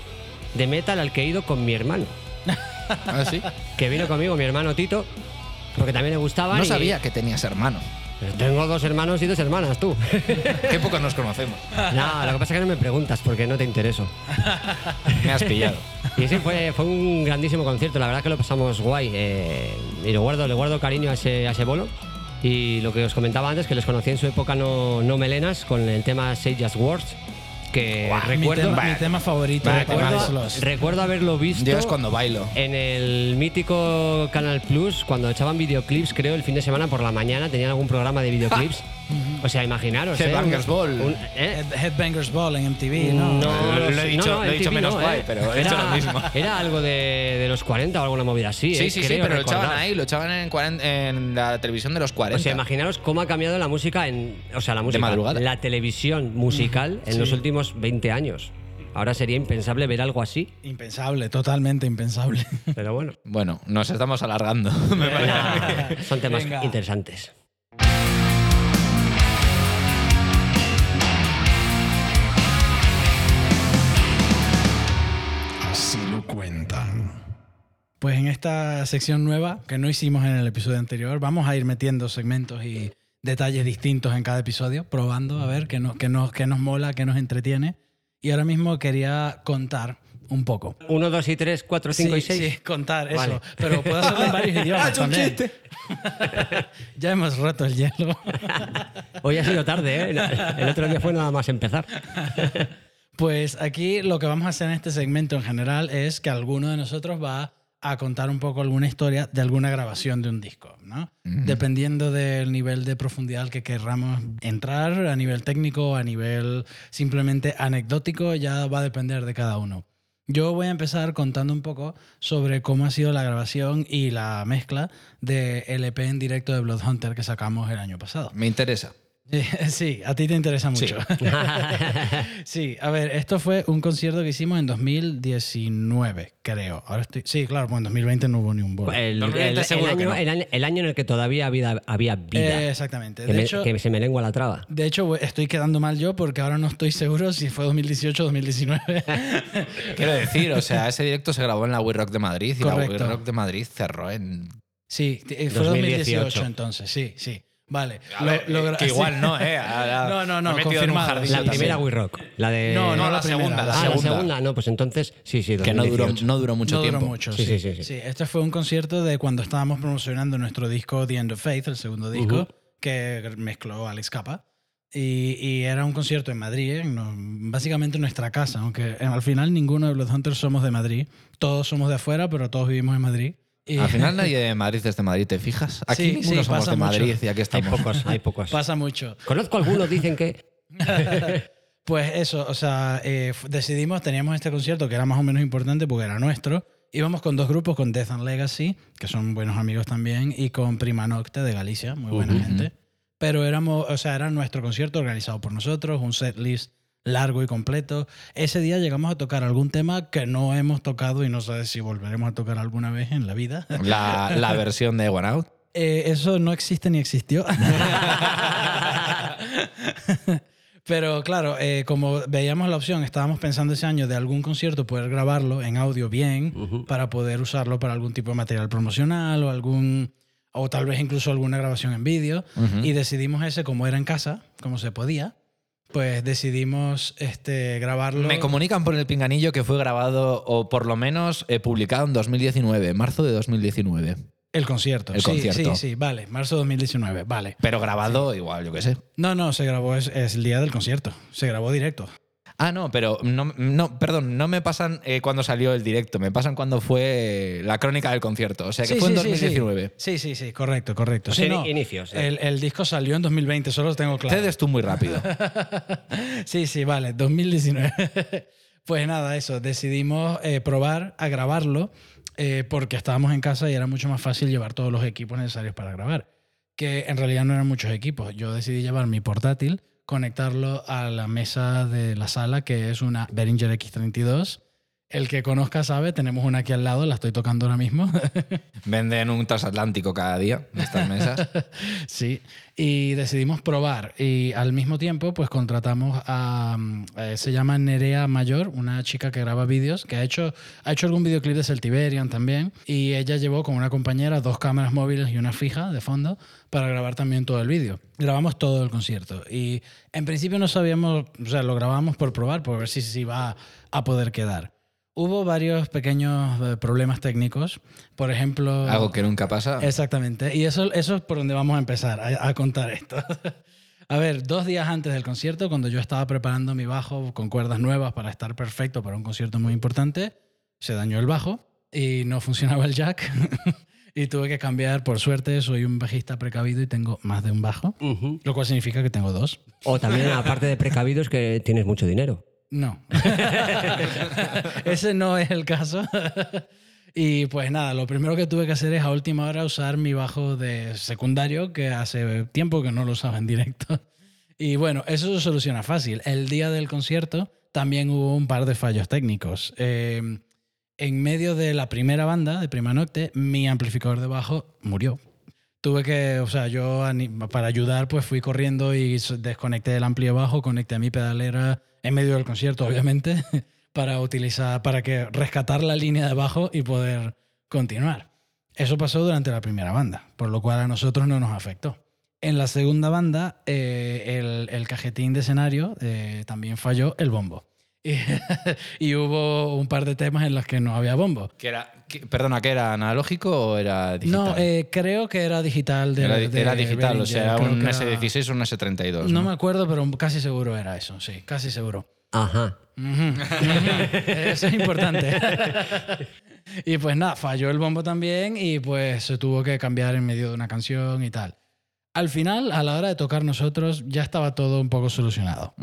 de metal al que he ido con mi hermano. ¿Ah, sí? Que vino conmigo mi hermano Tito, porque también le gustaba. No y- sabía que tenías hermano. Tengo dos hermanos y dos hermanas, tú. Qué pocos nos conocemos. no, lo que pasa es que no me preguntas porque no te intereso. Me has pillado. Y sí, fue, fue un grandísimo concierto, la verdad que lo pasamos guay. eh, y lo guardo, le guardo cariño a ese, a ese bolo. Y lo que os comentaba antes, que les conocí en su época no, no melenas con el tema Sage as Words, que mi, recuerdo, tema, mi tema favorito recuerdo, recuerdo haberlo visto Yo es cuando bailo. en el mítico Canal Plus, cuando echaban videoclips, creo, el fin de semana por la mañana, tenían algún programa de videoclips. o sea, imaginaros. ¿eh? Headbangers Un- Ball. un- ¿eh? Head- Headbangers Ball en MTV, ¿no? No, Lo- lo he dicho- no, no, lo he dicho MTV menos no, guay, ¿eh? pero he era, hecho lo mismo. Era algo de, de los 40 o alguna movida así. Sí, ¿eh? sí, sí, pero lo echaban ahí, lo echaban en, la televisión de los 40. O sea, imaginaros cómo ha cambiado la música en. O sea, la música. madrugada. La televisión musical en los últimos 20 años. Ahora sería impensable ver algo así, Impensable, totalmente impensable. pero bueno. Bueno, nos estamos alargando. me son temas Venga. interesantes. Cuentan. Pues en esta sección nueva que no hicimos en el episodio anterior, vamos a ir metiendo segmentos y detalles distintos en cada episodio, probando a ver qué nos, qué nos, qué nos mola, qué nos entretiene. Y ahora mismo quería contar un poco. 1, 2 y 3, 4, 5 y Sí, 6. Sí, contar eso. Pero puedo hacerlo en varios idiomas también. ya hemos roto el hielo. Hoy ha sido tarde, ¿eh? El otro día fue nada más empezar. Pues aquí lo que vamos a hacer en este segmento en general es que alguno de nosotros va a contar un poco alguna historia de alguna grabación de un disco, ¿no? Dependiendo del nivel de profundidad al que querramos entrar, a nivel técnico, a nivel simplemente anecdótico, ya va a depender de cada uno. Yo voy a empezar contando un poco sobre cómo ha sido la grabación y la mezcla de EP en directo de Bloodhunter que sacamos el año pasado. Me interesa. Sí, a ti te interesa mucho. Sí, a ver, esto fue un concierto que hicimos en 2019, creo. Ahora estoy. Sí, claro, pues en 2020 no hubo ni un bolo. El, año, no. el año- el año en el que todavía había, había vida. Eh, exactamente. que, De me- hecho, que se me lengua la traba. de hecho, estoy quedando mal yo porque ahora no estoy seguro si fue 2018 o 2019. Quiero decir, o sea, ese directo se grabó en la We Rock de Madrid y la We. Rock de Madrid cerró en. sí, eh, fue 2018 2018 entonces, sí, sí. Vale. Lo- lo eh, que sí. igual no, ¿eh? No, no, no, me confirmado, jardín La primera We Rock. La de. No, no, No, la, la primera, segunda, la ah, segunda. la segunda. No, pues entonces sí, sí. Que no duró, 2018. no duró mucho no tiempo. duró mucho, Sí, sí. sí, sí, sí. este fue un concierto de cuando estábamos promocionando nuestro disco The End of Faith, el segundo disco, que mezcló Alex Capa. Y, y era un concierto en Madrid, en básicamente en nuestra casa, aunque eh, al final ninguno de los Hunters somos de Madrid. Todos somos de afuera, pero todos vivimos en Madrid. Y Al final nadie de Madrid es de Madrid, ¿te fijas? Aquí Sí, ninguno sí, somos pasa de Madrid mucho. y aquí Hay estamos. pocos, hay pocos. pasa mucho. Conozco algunos, dicen que. Pues eso, o sea, eh, decidimos, teníamos este concierto que era más o menos importante porque era nuestro. Íbamos con dos grupos, con Death and Legacy, que son buenos amigos también, y con Prima Nocte de Galicia, muy buena gente. Pero éramos, o sea, era nuestro concierto organizado por nosotros, un set list largo y completo. Ese día llegamos a tocar algún tema que no hemos tocado y no sé si volveremos a tocar alguna vez en la vida. La, la versión de One Out. Eh, eso no existe ni existió. Pero claro, eh, como veíamos la opción, estábamos pensando ese año de algún concierto poder grabarlo en audio bien para poder usarlo para algún tipo de material promocional o algún o tal vez incluso alguna grabación en vídeo y decidimos ese como era en casa, como se podía, pues decidimos este grabarlo. Me comunican por el pinganillo que fue grabado o por lo menos eh, publicado en 2019, marzo de 2019. el concierto. El sí, concierto. sí, sí, vale, marzo de 2019, vale. Pero grabado igual, yo qué sé. No, no, se grabó es, es el día del concierto, se grabó directo. Ah, no, pero no, no perdón, no me pasan eh, cuando salió el directo, me pasan cuando fue la crónica del concierto. O sea, que Sí, fue en sí, sí, 2019. Sí, sí, sí, correcto, correcto. Sí, en no, inicios, sí. El, el disco salió en 2020, solo lo tengo claro. Cedes tú muy rápido. Sí, sí, vale, 2019. pues nada, eso, decidimos eh, probar a grabarlo eh, porque estábamos en casa y era mucho más fácil llevar todos los equipos necesarios para grabar. Que en realidad no eran muchos equipos. Yo decidí llevar mi portátil, conectarlo a la mesa de la sala, que es una Behringer X32. El que conozca sabe, tenemos una aquí al lado, la estoy tocando ahora mismo. Venden un transatlántico cada día estas mesas. Sí, y decidimos probar y al mismo tiempo pues contratamos a, mm, eh, se llama Nerea Mayor, una chica que graba vídeos, que ha hecho, ha hecho algún videoclip de Celtiberian también y ella llevó con una compañera dos cámaras móviles y una fija de fondo para grabar también todo el vídeo. Grabamos todo el concierto y en principio no sabíamos, o sea, lo grabamos por probar, por ver si se iba a poder quedar. Hubo varios pequeños eh, problemas técnicos, por ejemplo... Algo que nunca pasa. Exactamente. Y eso, eso es por donde vamos a empezar a, a contar esto. a ver, dos días antes del concierto, cuando yo estaba preparando mi bajo con cuerdas nuevas para estar perfecto para un concierto muy importante, se dañó el bajo y no funcionaba el jack. y tuve que cambiar, por suerte, soy un bajista precavido y tengo más de un bajo, Ujú. lo cual significa que tengo dos. O también, aparte de precavidos, que tienes mucho dinero. No. Ese no es el caso. y pues nada, lo primero que tuve que hacer es a última hora usar mi bajo de secundario, que hace tiempo que no lo usaba en directo. Y bueno, eso se soluciona fácil. El día del concierto también hubo un par de fallos técnicos. Eh, en medio de la primera banda, de Prima Nocte, mi amplificador de bajo murió. Tuve que, o sea, yo para ayudar, pues fui corriendo y desconecté el ampli de bajo, conecté mi pedalera en medio del concierto, obviamente, para utilizar, para que rescatar la línea de bajo y poder continuar. Eso pasó durante la primera banda, por lo cual a nosotros no nos afectó. En la segunda banda, eh, el, el cajetín de escenario eh, también falló el bombo. Y, y hubo un par de temas en los que no había bombo. Que era, que- perdona, ¿que era analógico o era digital? No, eh, creo que era digital. De, era, de era digital, o sea, un que era- S16 o un S32. No ¿no? me acuerdo, pero casi seguro era eso, sí, casi seguro. Ajá. Eso es importante. y pues nada, falló el bombo también y pues se tuvo que cambiar en medio de una canción y tal. Al final, a la hora de tocar nosotros, ya estaba todo un poco solucionado.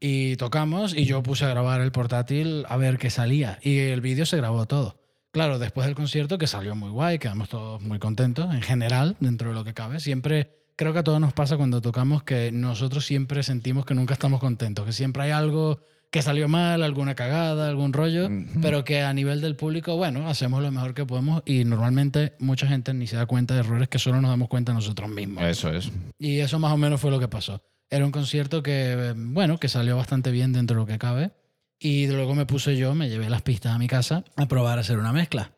Y tocamos y yo puse a grabar el portátil a ver qué salía. Y el vídeo se grabó todo. Claro, después del concierto, que salió muy guay, quedamos todos muy contentos, en general, dentro de lo que cabe. Siempre, creo que a todos nos pasa cuando tocamos que nosotros siempre sentimos que nunca estamos contentos, que siempre hay algo que salió mal, alguna cagada, algún rollo, pero que a nivel del público, bueno, hacemos lo mejor que podemos y normalmente mucha gente ni se da cuenta de errores que solo nos damos cuenta nosotros mismos. Eso es. Y eso más o menos fue lo que pasó. Era un concierto que, bueno, que salió bastante bien dentro de lo que cabe. Y luego me puse yo, me llevé las pistas a mi casa a probar a hacer una mezcla.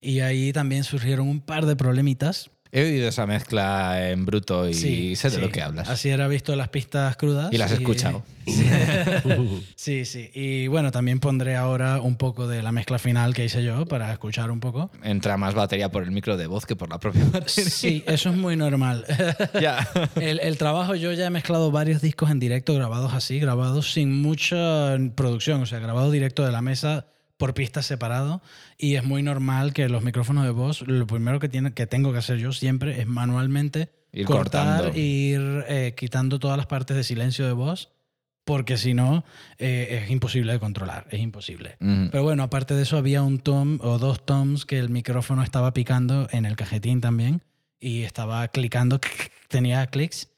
Y ahí también surgieron un par de problemitas. He oído esa mezcla en bruto y Sí, sé de sí. lo que hablas. Así era visto las pistas crudas. Y las he escuchado. Sí, sí. Y bueno, también pondré ahora un poco de la mezcla final que hice yo para escuchar un poco. Entra más batería por el micro de voz que por la propia batería. Sí, eso es muy normal. ya. El, el trabajo, yo ya he mezclado varios discos en directo, grabados así, grabados sin mucha producción, o sea, grabado directo de la mesa por pistas separado. Y es muy normal que los micrófonos de voz, lo primero que, tiene, que tengo que hacer yo siempre es manualmente Ir cortar, cortando. ir eh, quitando todas las partes de silencio de voz, porque si no, eh, es imposible de controlar, es imposible. Pero bueno, aparte de eso, había un tom o dos toms que el micrófono estaba picando en el cajetín también y estaba clicando, tenía clics.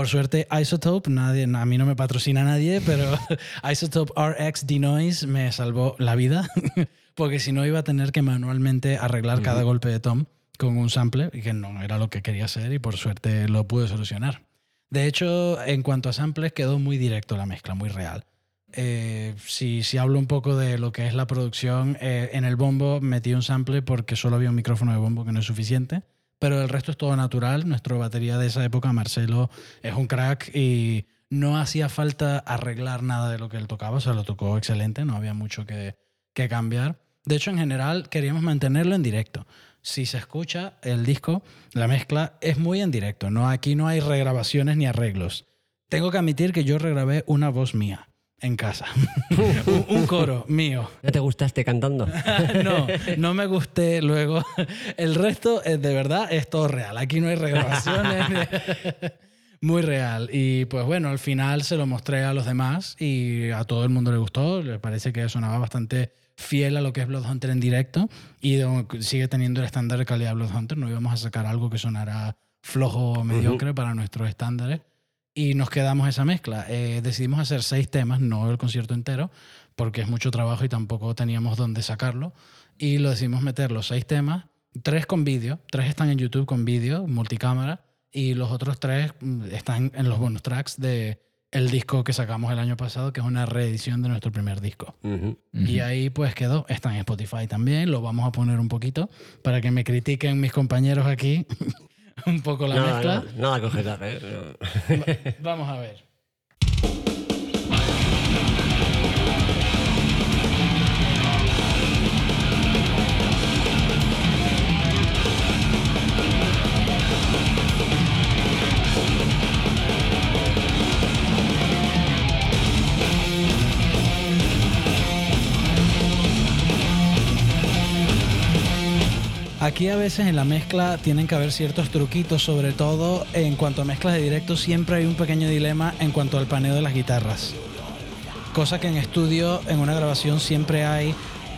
Por suerte, Isotope, nadie, a mí no me patrocina nadie, pero Isotope RX Denoise me salvó la vida, porque si no iba a tener que manualmente arreglar cada golpe de tom con un sample, y que no era lo que quería hacer, y por suerte lo pude solucionar. De hecho, en cuanto a samples, quedó muy directo la mezcla, muy real. Eh, si, si hablo un poco de lo que es la producción, eh, en el bombo metí un sample porque solo había un micrófono de bombo que no es suficiente, pero el resto es todo natural. Nuestro batería de esa época, Marcelo, es un crack y no hacía falta arreglar nada de lo que él tocaba, o lo tocó excelente, no había mucho que, que cambiar. De hecho, en general, queríamos mantenerlo en directo. Si se escucha el disco, la mezcla es muy en directo. No, aquí no hay regrabaciones ni arreglos. Tengo que admitir que yo regrabé una voz mía en casa. un, un coro mío. ¿No te gustaste cantando? no, no me gusté luego. El resto, es de verdad, es todo real. Aquí no hay regrabaciones. Muy real. Y pues bueno, al final se lo mostré a los demás y a todo el mundo le gustó. Le parece que sonaba bastante fiel a lo que es Bloodhunter en directo y sigue teniendo el estándar de calidad de Bloodhunter. No íbamos a sacar algo que sonara flojo o mediocre para nuestros estándares. Y nos quedamos esa mezcla. Eh, decidimos hacer seis temas, no el concierto entero, porque es mucho trabajo y tampoco teníamos dónde sacarlo. Y lo decidimos meter los seis temas, tres con vídeo, tres están en YouTube con vídeo, multicámara, y los otros tres mm, están en los bonus tracks de el disco que sacamos el año pasado, que es una reedición de nuestro primer disco. Ujú. Y ahí pues quedó. Está en Spotify también. Lo vamos a poner un poquito para que me critiquen mis compañeros aquí un poco la mezcla. nada, nada que objetar, ¿eh? No. Vamos a ver. Aquí a veces en la mezcla tienen que haber ciertos truquitos, sobre todo en cuanto a mezclas de directo siempre hay un pequeño dilema en cuanto al paneo de las guitarras. Cosa que en estudio, en una grabación siempre hay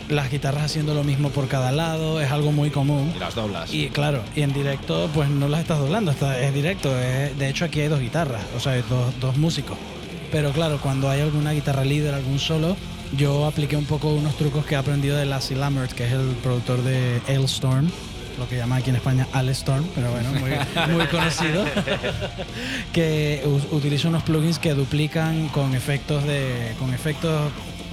las guitarras haciendo lo mismo por cada lado, es algo muy común. Y las doblas. Y claro, y en directo pues no las estás doblando, está- es directo. es- de hecho aquí hay dos guitarras, o sea, hay dos, dos músicos. Pero claro, cuando hay alguna guitarra líder, algún solo, yo apliqué un poco unos trucos que he aprendido de Lassie Lammert, que es el productor de Ailstorm, lo que llaman aquí en España Alestorm, pero bueno, muy, muy conocido, que utiliza unos plugins que duplican con efectos de con efectos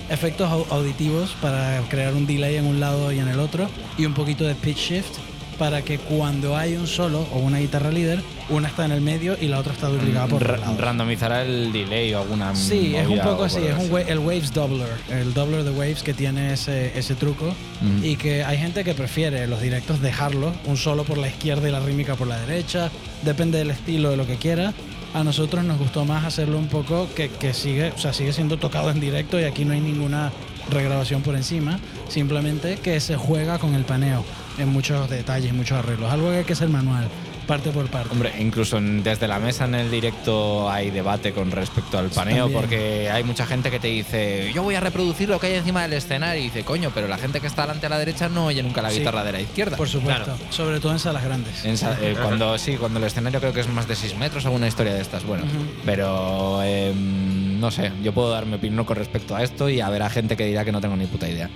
efectos au- auditivos para crear un delay en un lado y en el otro y un poquito de pitch shift para que cuando hay un solo o una guitarra líder, una está en el medio y la otra está duplicada por Ra- el lado. randomizará el delay o alguna Sí, es un poco así, es un así. wa- el Waves Doubler, el doubler de Waves que tiene ese, ese truco Mm. y que hay gente que prefiere los directos dejarlo, un solo por la izquierda y la rítmica por la derecha, depende del estilo de lo que quiera. A nosotros nos gustó más hacerlo un poco que, que sigue, o sea, sigue siendo tocado en directo y aquí no hay ninguna regrabación por encima, simplemente que se juega con el paneo en muchos detalles, muchos arreglos, algo que hay que ser manual, parte por parte. Hombre, incluso en- desde la mesa en el directo hay debate con respecto al paneo, También. porque hay mucha gente que te dice, yo voy a reproducir lo que hay encima del escenario, y dice, coño, pero la gente que está delante a la derecha no oye nunca la Sí. guitarra de la izquierda. Por supuesto, Claro. sobre todo en salas grandes. En sa- eh, cuando sí, cuando el escenario creo que es más de 6 metros, alguna historia de estas. Bueno, pero em, no sé, yo puedo dar mi opinión con respecto a esto y habrá gente que dirá que no tengo ni puta idea.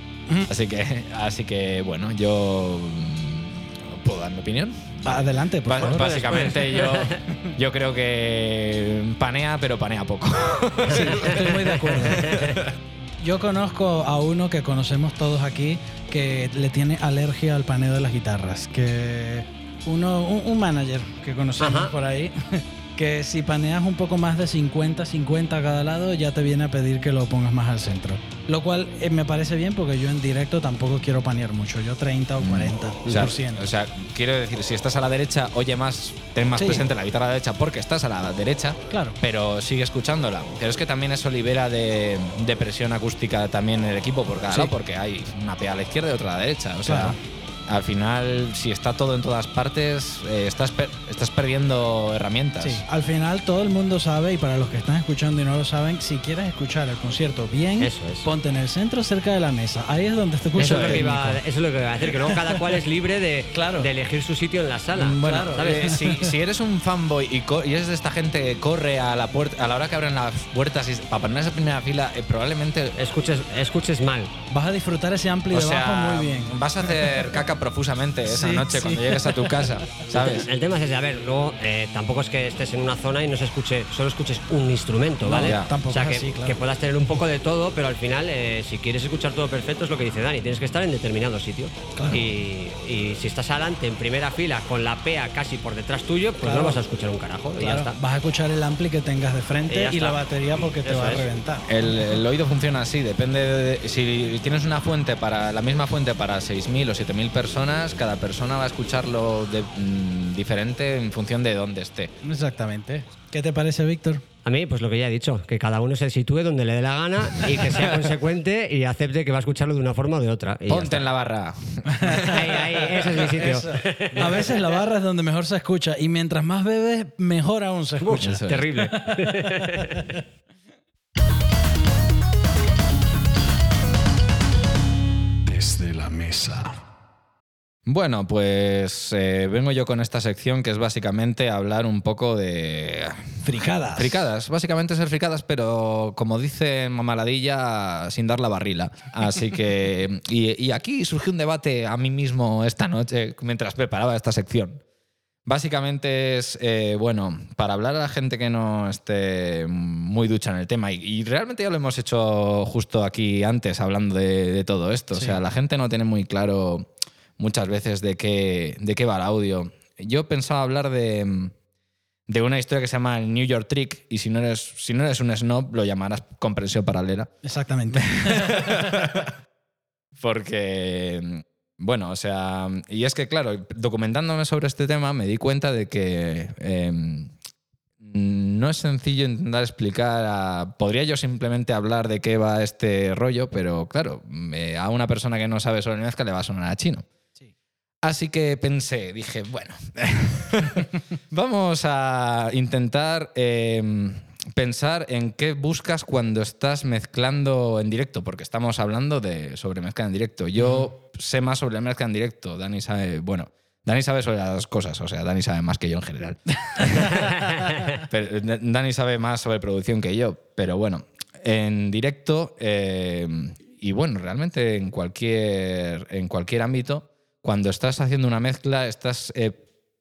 Así que, así que bueno, yo puedo dar mi opinión. Adelante, por favor. básicamente yo, yo creo que panea, pero panea poco. Sí, estoy muy de acuerdo. Yo conozco a uno que conocemos todos aquí que le tiene alergia al paneo de las guitarras. Que uno, un, un manager que conocemos Ajá. por ahí, que si paneas un poco más de 50, 50 a cada lado, ya te viene a pedir que lo pongas más al centro. Lo cual eh, me parece bien porque yo en directo tampoco quiero panear mucho. Yo 30 o 40 O sea, por ciento. o sea, quiero decir, si estás a la derecha, oye más, ten más Sí. presente la guitarra derecha porque estás a la derecha, Claro. pero sigue escuchándola. Pero es que también eso libera de, de presión acústica también en el equipo por cada Sí. lado, porque hay una pega a la izquierda y otra a la derecha. O sea, Claro. Al final, si está todo en todas partes, eh, estás, per- estás perdiendo herramientas. Sí, al final todo el mundo sabe y para los que están escuchando y no lo saben, si quieres escuchar el concierto bien, Eso ponte en el centro cerca de la mesa. Ahí es donde te escucha Eso es, el lo que iba, técnico. eso es lo que iba a decir, que luego cada cual es libre de, Claro. de elegir su sitio en la sala. Bueno, Claro, ¿sabes? eh, si, si eres un fanboy y, co- y eres de esta gente que corre a la puerta a la hora que abren las puertas y para ponerse en primera fila, eh, probablemente Escuches, escuches mal. Vas a disfrutar ese amplio o de sea, bajo muy bien. vas a hacer caca saca profusamente esa Sí, noche sí. cuando llegues a tu casa, ¿sabes? El tema es ese, a ver, luego eh, tampoco es que estés en una zona y no se escuche, solo escuches un instrumento, ¿vale? ya. Tampoco o sea, es que, así, claro. que puedas tener un poco de todo, pero al final, eh, si quieres escuchar todo perfecto, es lo que dice Dani, tienes que estar en determinado sitio. Y, y si estás adelante, en primera fila, con la PEA casi por detrás tuyo, pues Claro. no vas a escuchar un carajo. y ya Claro, está. vas a escuchar el ampli que tengas de Y frente ya y, la batería porque te Eso va a es. reventar. El, el oído funciona así, depende de, si tienes una fuente para la misma fuente para 6.000 o 7.000 personas, cada persona va a escucharlo de- mm, diferente en función de dónde esté. Exactamente. ¿Qué te parece, Víctor? A mí, pues lo que ya he dicho, que cada uno se sitúe donde le dé la gana y que sea consecuente y acepte que va a escucharlo de una forma o de otra. y Ponte en la barra. Ahí, ahí, ese es mi sitio. Eso. A veces la barra es donde mejor se escucha y mientras más bebes, mejor aún se escucha. Es. Terrible. Desde la mesa. Bueno, pues eh, vengo yo con esta sección que es básicamente hablar un poco de Fricadas. fricadas, básicamente ser fricadas, pero como dice Mamaladilla, sin dar la barrila. Así que, y, y aquí surgió un debate a mí mismo esta noche mientras preparaba esta sección. Básicamente es, eh, bueno, para hablar a la gente que no esté muy ducha en el tema, y, y realmente ya lo hemos hecho justo aquí antes hablando de, de todo esto, o sea, la gente no tiene muy claro muchas veces de qué, de qué va el audio. Yo pensaba hablar de, de una historia que se llama el New York Trick, y si no eres, si no eres un snob, lo llamarás comprensión paralela. Exactamente. Porque, bueno, o sea, y es que, claro, documentándome sobre este tema me di cuenta de que eh, no es sencillo intentar explicar, a- podría yo simplemente hablar de qué va este rollo, pero claro, a una persona que no sabe sobre mezcla le va a sonar a chino. Sí. Así que pensé, dije, bueno, vamos a intentar eh, pensar en qué buscas cuando estás mezclando en directo, porque estamos hablando de sobre mezcla en directo. Yo sé más sobre la mezcla en directo, Dani sabe, bueno, Dani sabe sobre las cosas, o sea, Dani sabe más que yo en general. Pero D- Dani sabe más sobre producción que yo, pero bueno, en directo eh, y bueno, realmente en cualquier, en cualquier ámbito, cuando estás haciendo una mezcla, estás, eh,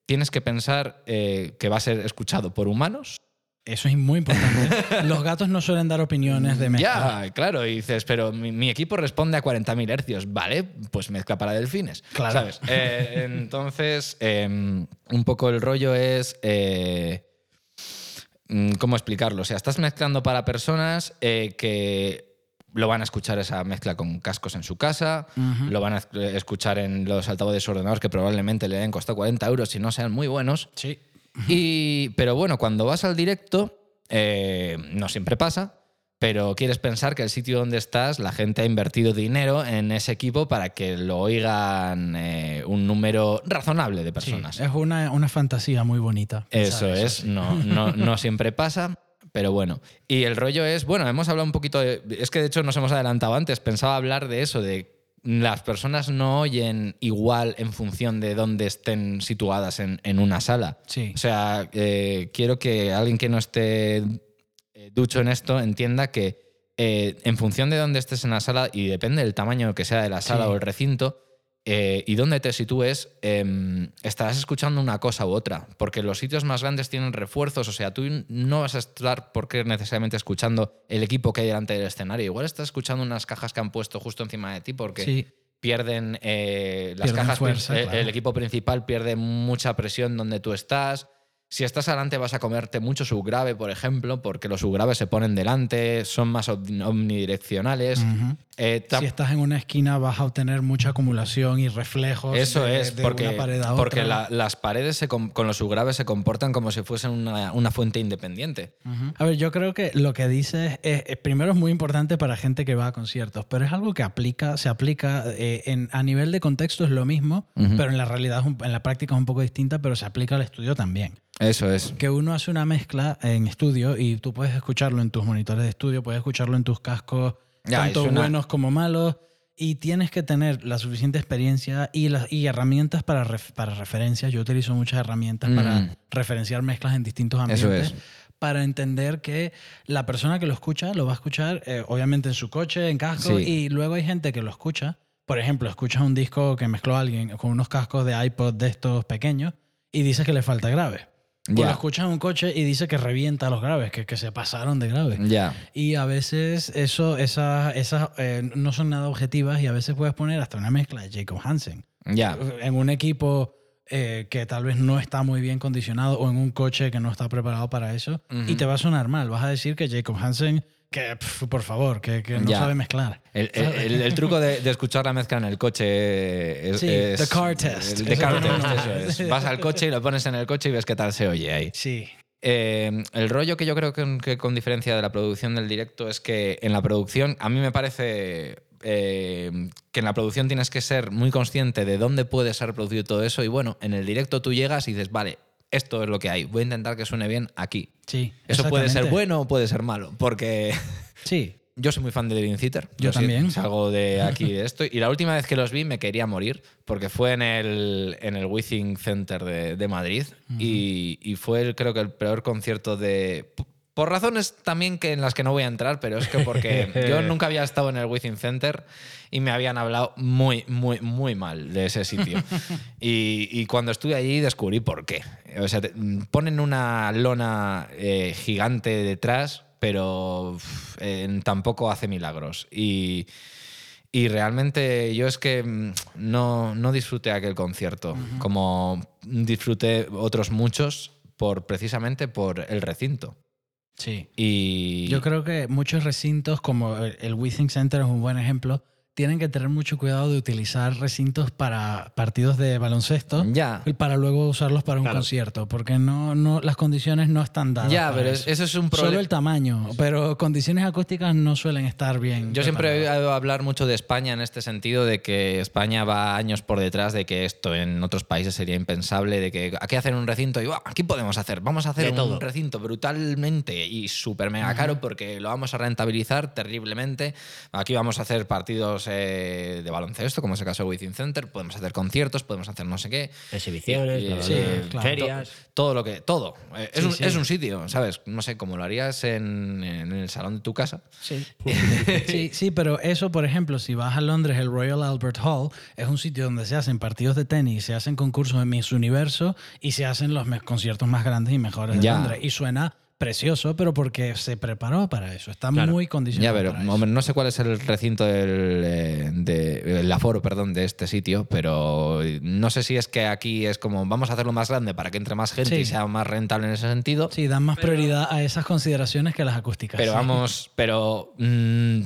tienes que pensar eh, que va a ser escuchado por humanos. Eso es muy importante. Los gatos no suelen dar opiniones de mezcla. Ya, claro, y dices, pero mi, mi equipo responde a 40.000 hercios, ¿vale? Pues mezcla para delfines, Claro. ¿sabes? Eh, entonces, eh, un poco el rollo es... mm, ¿Cómo explicarlo? O sea, estás mezclando para personas que lo van a escuchar esa mezcla con cascos en su casa, lo van a esc- escuchar en los altavoces ordenados que probablemente le den costado 40 euros y no sean muy buenos. Sí. Y, pero bueno, cuando vas al directo, eh, no siempre pasa, pero quieres pensar que el sitio donde estás, la gente ha invertido dinero en ese equipo para que lo oigan eh, un número razonable de Sí, personas. es una, una fantasía muy bonita. Eso es, sí. no, no, no siempre pasa, pero bueno. Y el rollo es, bueno, hemos hablado un poquito de. Es que de hecho nos hemos adelantado antes, pensaba hablar de eso, de las personas no oyen igual en función de dónde estén situadas en, en una sala. Sí. O sea, eh, quiero que alguien que no esté eh, ducho en esto entienda que eh, en función de dónde estés en la sala y depende del tamaño que sea de la sala Sí. o el recinto eh, y dónde te sitúes, eh, estarás escuchando una cosa u otra. Porque los sitios más grandes tienen refuerzos, o sea, tú no vas a estar porque necesariamente escuchando el equipo que hay delante del escenario. Igual estás escuchando unas cajas que han puesto justo encima de ti porque Sí. pierden eh, las Pierden cajas, fuerza, eh, claro. el equipo principal pierde mucha presión donde tú estás. Si estás adelante vas a comerte mucho subgrave, por ejemplo, porque los subgraves se ponen delante, son más omni- omnidireccionales. Eh, Si estás en una esquina vas a obtener mucha acumulación y reflejos. Eso de- es, de porque, una pared a porque la- las paredes se con los subgraves se comportan como si fuesen una, una fuente independiente. A ver, yo creo que lo que dices es, es- primero es muy importante para gente que va a conciertos, pero es algo que aplica, se aplica eh, en, a nivel de contexto es lo mismo, pero en la realidad, en la práctica es un poco distinta, pero se aplica al estudio también. Eso es. Que uno hace una mezcla en estudio y tú puedes escucharlo en tus monitores de estudio, puedes escucharlo en tus cascos, Ya, tanto una- buenos como malos, y tienes que tener la suficiente experiencia y, las y herramientas para, ref- para referencias. Yo utilizo muchas herramientas Mm. para referenciar mezclas en distintos Eso ambientes. es. Para entender que la persona que lo escucha lo va a escuchar, eh, obviamente, en su coche, en casco, Sí. y luego hay gente que lo escucha por ejemplo, escuchas un disco que mezcló alguien con unos cascos de iPod de estos pequeños y dices que le falta grave. Ya. lo escuchas en un coche y dice que revienta los graves, que, que se pasaron de grave. Ya. Y a veces eso, esas, esas eh, no son nada objetivas y a veces puedes poner hasta una mezcla de Jacob Hansen. Ya. En un equipo eh, que tal vez no está muy bien condicionado o en un coche que no está preparado para eso y te va a sonar mal. Vas a decir que Jacob Hansen, que pf, por favor, que, que no Ya. sabe mezclar. El, el- el- el truco de, de escuchar la mezcla en el coche es. Sí, es- the car test. el- The car test, eso es. Vas al coche y lo pones en el coche y ves qué tal se oye ahí. Sí. Eh, el rollo que yo creo que, que con diferencia de la producción del directo es que en la producción, a mí me parece eh, que en la producción tienes que ser muy consciente de dónde puede ser producido todo eso. Y bueno, en el directo tú llegas y dices, vale, esto es lo que hay. Voy a intentar que suene bien aquí. Sí. Eso puede ser bueno o puede ser malo. Porque Sí. yo soy muy fan de Living Theater. Yo también. Salgo de aquí de esto. Y la última vez que los vi me quería morir porque fue en el, en el Withing Center de, de Madrid y, y fue el- creo que el peor concierto de... Por razones también que en las que no voy a entrar, pero es que porque yo nunca había estado en el Withing Center y me habían hablado muy, muy, muy mal de ese sitio. y, y cuando estuve allí descubrí por qué. O sea, te- ponen una lona eh, gigante detrás, pero eh, tampoco hace milagros. Y, y realmente yo es que mm, no, no disfruté aquel concierto, como disfruté otros muchos por precisamente por el recinto. Sí. Y Yo creo que muchos recintos, como el Withing Center es un buen ejemplo, tienen que tener mucho cuidado de utilizar recintos para partidos de baloncesto Ya. y para luego usarlos para un Claro. concierto, porque no, no, las condiciones no están dadas. Ya, pero es- eso es un Solo el tamaño, pero condiciones acústicas no suelen estar bien. Yo siempre he oído hablar mucho de España en este sentido, de que España va años por detrás de que esto en otros países sería impensable, de que aquí hacen un recinto y "Buah, aquí podemos hacer, vamos a hacer De un todo. recinto brutalmente y súper mega caro porque lo vamos a rentabilizar terriblemente. Aquí vamos a hacer partidos eh, de baloncesto, como es el caso de Within Center, podemos hacer conciertos, podemos hacer no sé qué. Exhibiciones, Sí, claro. ferias. To- todo lo que. Todo. Eh, es, un, sí. es un sitio, ¿sabes? No sé, como lo harías en, en el salón de tu casa. Sí. sí, sí, pero eso, por ejemplo, si vas a Londres, el Royal Albert Hall es un sitio donde se hacen partidos de tenis, se hacen concursos de Miss Universo y se hacen los conciertos más grandes y mejores de Ya. Londres. Y suena precioso, pero porque se preparó para eso. Está Claro. muy condicionado. Ya, pero para eso. hombre, no sé cuál es el recinto del eh, de- el aforo, perdón, de este sitio, pero no sé si es que aquí es como vamos a hacerlo más grande para que entre más gente Sí. y sea más rentable en ese sentido. Sí, dan más prioridad a esas consideraciones que a las acústicas. Pero sí. vamos, pero mm,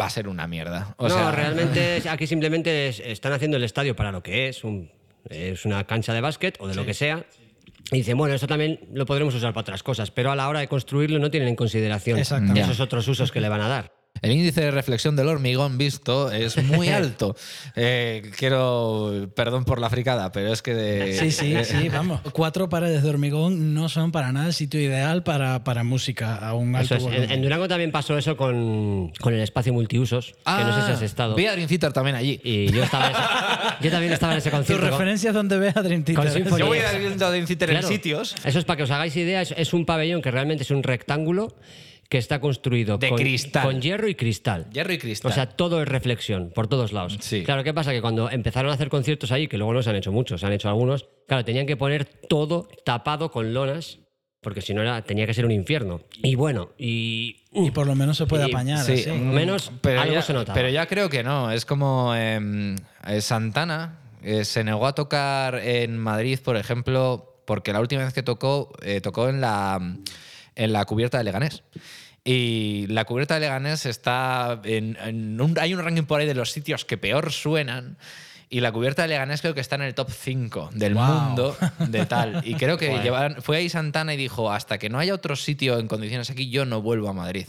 va a ser una mierda. O no, sea, realmente aquí simplemente es- están haciendo el estadio para lo que es, un- es una cancha de básquet o de lo que sea. Y dicen, bueno, esto también lo podremos usar para otras cosas, pero a la hora de construirlo no tienen en consideración esos otros usos que le van a dar. El índice de reflexión del hormigón visto es muy alto. Eh, quiero, perdón por la fricada, pero es que... de- Sí, sí, sí, vamos. Cuatro paredes de hormigón no son para nada el sitio ideal para, para música a un alto es. En, volumen. en Durango también pasó eso con, con el espacio multiusos, que no sé si has estado. Ah, Vi a Dream Theater también allí. Y yo, estaba en ese- yo también estaba en ese Tus concierto. con- referencias donde ves a Dream Theater. Yo voy a ir a Dream Theater Claro. en sitios Eso es para que os hagáis idea. Es, es un pabellón que realmente es un rectángulo que está construido De con, cristal. con hierro y cristal. Hierro y cristal. O sea, todo es reflexión, por todos lados. Sí. Claro, ¿qué pasa? Que cuando empezaron a hacer conciertos ahí, que luego no se han hecho muchos, se han hecho algunos, claro, tenían que poner todo tapado con lonas, porque si no era, tenía que ser un infierno. Y bueno, y... Y por lo menos se puede Y- apañar. Sí, así. mm, Menos pero algo ya, se notaba. Pero ya creo que no. Es como em, eh, Santana eh, se negó a tocar en Madrid, por ejemplo, porque la última vez que tocó, eh, tocó en la, en la cubierta de Leganés. Y la cubierta de Leganés está en, hay un ranking por ahí de los sitios que peor suenan. Y la cubierta de Leganés creo que está en el top 5 del Wow. mundo de tal. Y creo que llevaron- fue ahí Santana y dijo, hasta que no haya otro sitio en condiciones aquí, yo no vuelvo a Madrid.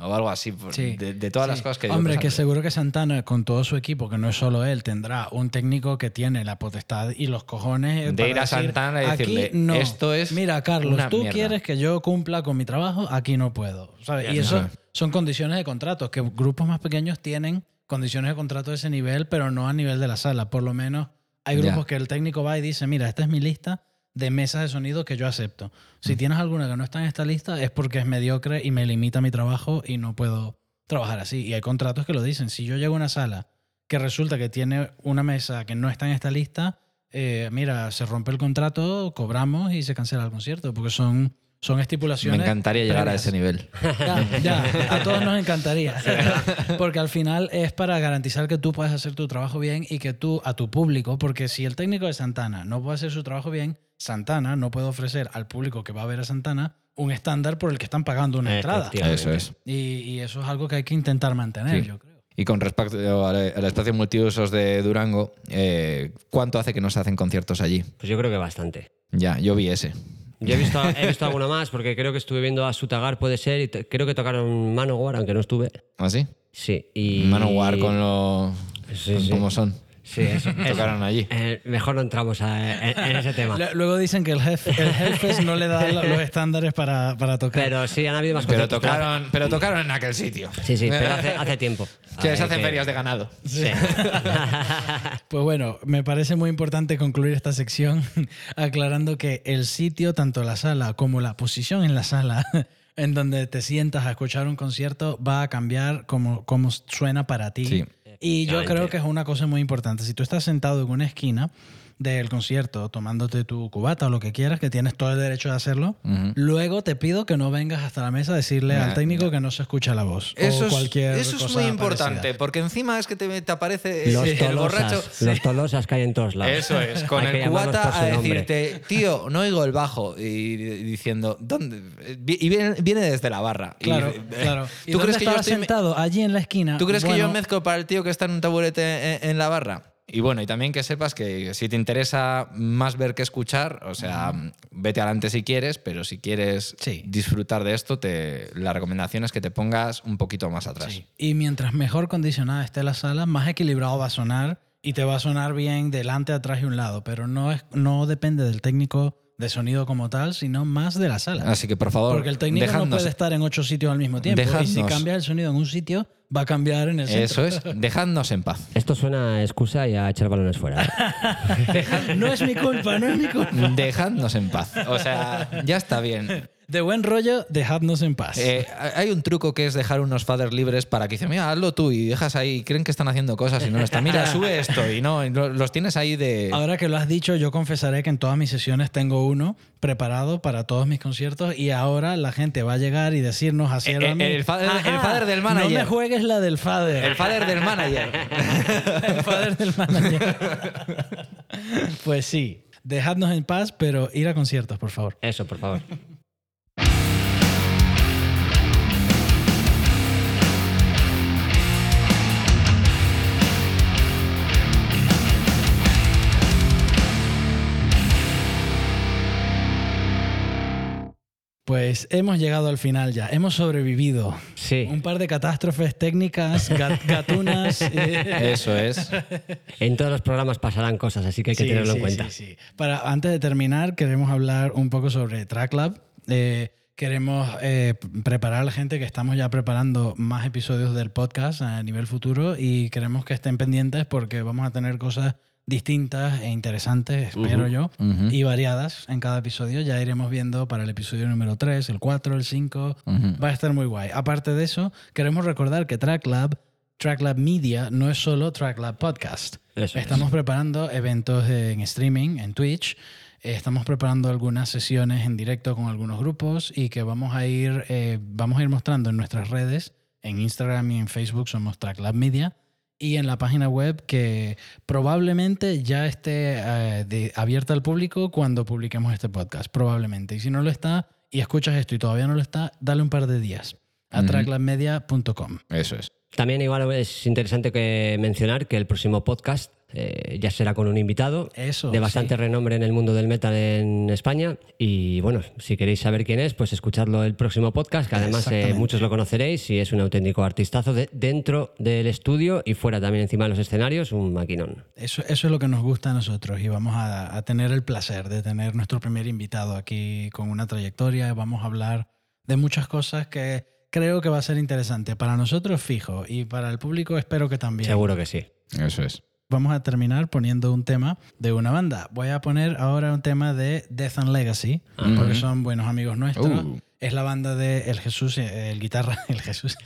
O algo así, Sí, de, de todas las cosas que Hombre, que seguro que Santana, con todo su equipo, que no es solo él, tendrá un técnico que tiene la potestad y los cojones De ir a Santana y "Aquí decirle, no. "Esto es Mira, Carlos, tú mierda". quieres que yo cumpla con mi trabajo, aquí no puedo. ¿sabes? Y eso son condiciones de contrato, que grupos más pequeños tienen condiciones de contrato de ese nivel, pero no a nivel de la sala. Por lo menos hay grupos que el técnico va y dice, mira, esta es mi lista de mesas de sonido que yo acepto. Si tienes alguna que no está en esta lista es porque es mediocre y me limita mi trabajo y no puedo trabajar así. Y hay contratos que lo dicen. Si yo llego a una sala que que resulta que tiene una mesa que no está en esta lista, eh, mira, se rompe el contrato, cobramos y se cancela el concierto, porque son, son Me estipulaciones. encantaría llegar a ese nivel. Ya, ya, a todos nos encantaría. Porque al final es para garantizar que tú puedas hacer tu trabajo bien y que tú, a tu público, porque si el técnico de Santana no puede hacer su trabajo bien, Santana no puede ofrecer al público que va a ver a Santana un estándar por el que están pagando una entrada. Eso es. Y, y eso es algo que hay que intentar mantener, Sí. yo creo. Y con respecto al, al espacio multiusos de Durango, eh, ¿cuánto hace que no se hacen conciertos allí? Pues yo creo que bastante. Ya, yo vi ese. Yo he visto, he visto alguno más porque creo que estuve viendo a Sutagar, puede ser, y creo que tocaron Manowar, aunque no estuve. ¿Ah, sí? Sí, y... Manowar con lo... Sí, con sí. cómo son. Sí, eso. Tocaron allí. Eh, mejor no entramos a- en, en ese tema. Lu- Luego dicen que el jefe, el Hellfest no le da lo- los estándares para, para tocar. Pero sí, han habido más Pero pero tocaron, pero tocaron en aquel sitio. Sí, sí, pero hace, hace tiempo. Que se hacen que- ferias de ganado. Sí. Pues bueno, me parece muy importante concluir esta sección aclarando que el sitio, tanto la sala como la posición en la sala en donde te sientas a escuchar un concierto va a cambiar como, como suena para ti. Sí. Y yo creo que es una cosa muy importante. Si tú estás sentado en una esquina del concierto tomándote tu cubata o lo que quieras, que tienes todo el derecho de hacerlo, luego te pido que no vengas hasta la mesa a decirle Nah, al técnico que no se escucha la voz. Eso o es, cualquier eso es muy importante, parecida. porque encima es que te, te aparece Los el tolosas, borracho. los tolosas que hay en todos lados. Eso es, con el cubata a decirte, tío, no oigo el bajo. Y diciendo, ¿dónde? Y viene, viene desde la barra. Claro, dice, claro. ¿Y ¿Tú dónde crees que yo estaba estoy sentado? Allí en la esquina. ¿Tú crees que yo mezclo para el tío que está en un taburete en, en la barra? Y bueno, y también que sepas que si te interesa más ver que escuchar, o sea, vete adelante si quieres, pero si quieres Sí. disfrutar de esto, te, la recomendación es que te pongas un poquito más atrás. Sí. Y mientras mejor condicionada esté la sala, más equilibrado va a sonar y te va a sonar bien delante, atrás y un lado. Pero no, es, no depende del técnico de sonido como tal, sino más de la sala. Así que por favor, Porque el técnico no dejadnos- puede estar en ocho sitios al mismo tiempo. Y si Dejadnos. cambias el sonido en un sitio, va a cambiar en el Eso centro. es, dejadnos en paz. Esto suena a excusa y a echar balones fuera. no es mi culpa, no es mi culpa. Dejadnos en paz. O sea, ya está bien. De buen rollo, dejadnos en paz. Eh, hay un truco que es dejar unos faders libres para que dicen, mira, hazlo tú y dejas ahí, creen que están haciendo cosas y no lo están. Mira, sube esto y no, los tienes ahí de... Ahora que lo has dicho, yo confesaré que en todas mis sesiones tengo uno preparado para todos mis conciertos y ahora la gente va a llegar y decirnos así Eh, a eh, el father- "Ajá, el father del No manager". me juegues la del father. El fader del manager. El father del manager. pues sí, dejadnos en paz, pero ir a conciertos, por favor. Eso, por favor. Pues hemos llegado al final ya, hemos sobrevivido. Sí. Un par de catástrofes técnicas, ga- gatunas. eh, Eso es. En todos los programas pasarán cosas, así que hay que Sí, tenerlo sí, en cuenta. sí, sí. Para, antes de terminar, queremos hablar un poco sobre TrackLab. Eh, queremos eh, preparar a la gente que estamos ya preparando más episodios del podcast a nivel futuro y queremos que estén pendientes porque vamos a tener cosas distintas e interesantes, espero yo, y variadas en cada episodio. Ya iremos viendo para el episodio número 3, el 4, el 5. Ujú. Va a estar muy guay. Aparte de eso, queremos recordar que TrackLab, TrackLab Media, no es solo TrackLab Podcast. Eso es. Estamos preparando eventos en streaming, en Twitch. Estamos preparando algunas sesiones en directo con algunos grupos y que vamos a ir, eh, vamos a ir mostrando en nuestras redes, en Instagram y en Facebook somos TrackLab Media y en la página web que probablemente ya esté eh, de- abierta al público cuando publiquemos este podcast, probablemente. Y si no lo está y escuchas esto y todavía no lo está, dale un par de días a. Eso es. También igual es interesante que mencionar que el próximo podcast eh, ya será con un invitado Eso, de bastante sí. renombre en el mundo del metal en España. Y bueno, si queréis saber quién es, pues escuchadlo el próximo podcast, que además eh, muchos lo conoceréis y es un auténtico artistazo de- dentro del estudio y fuera también encima de los escenarios, un maquinón. Eso, eso es lo que nos gusta a nosotros y vamos a, a tener el placer de tener nuestro primer invitado aquí con una trayectoria. Vamos a hablar de muchas cosas que creo que va a ser interesante para nosotros fijo y para el público espero que también. Seguro que sí. Eso es. Vamos a terminar poniendo un tema de una banda. Voy a poner ahora un tema de Death and Legacy porque son buenos amigos nuestros. Uh. es la banda de El Jesús, el guitarra, el Jesús.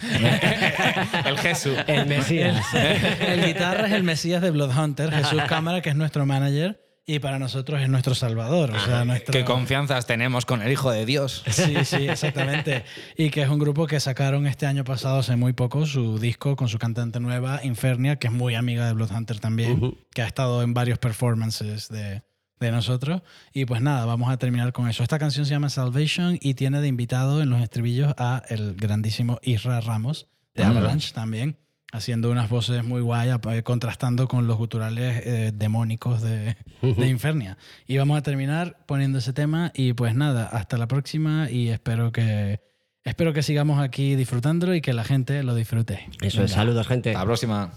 el Jesús. El Mesías. el guitarra es el Mesías de Bloodhunter, Jesús Cámara, que es nuestro manager y para nosotros es nuestro salvador. O sea, nuestro... Qué confianzas tenemos con el Hijo de Dios. Sí, sí, exactamente. Y que es un grupo que sacaron este año pasado, hace muy poco, su disco con su cantante nueva, Infernia, que es muy amiga de Bloodhunter también, que ha estado en varios performances de, de nosotros. Y pues nada, vamos a terminar con eso. Esta canción se llama Salvation y tiene de invitado en los estribillos a el grandísimo Isra Ramos de Avalanche también, haciendo unas voces muy guay, ap- contrastando con los guturales eh, demónicos de, de Infernia. Y vamos a terminar poniendo ese tema y pues nada, hasta la próxima y espero que... Espero que sigamos aquí disfrutándolo y que la gente lo disfrute. Eso es, saludos, gente. Hasta la próxima.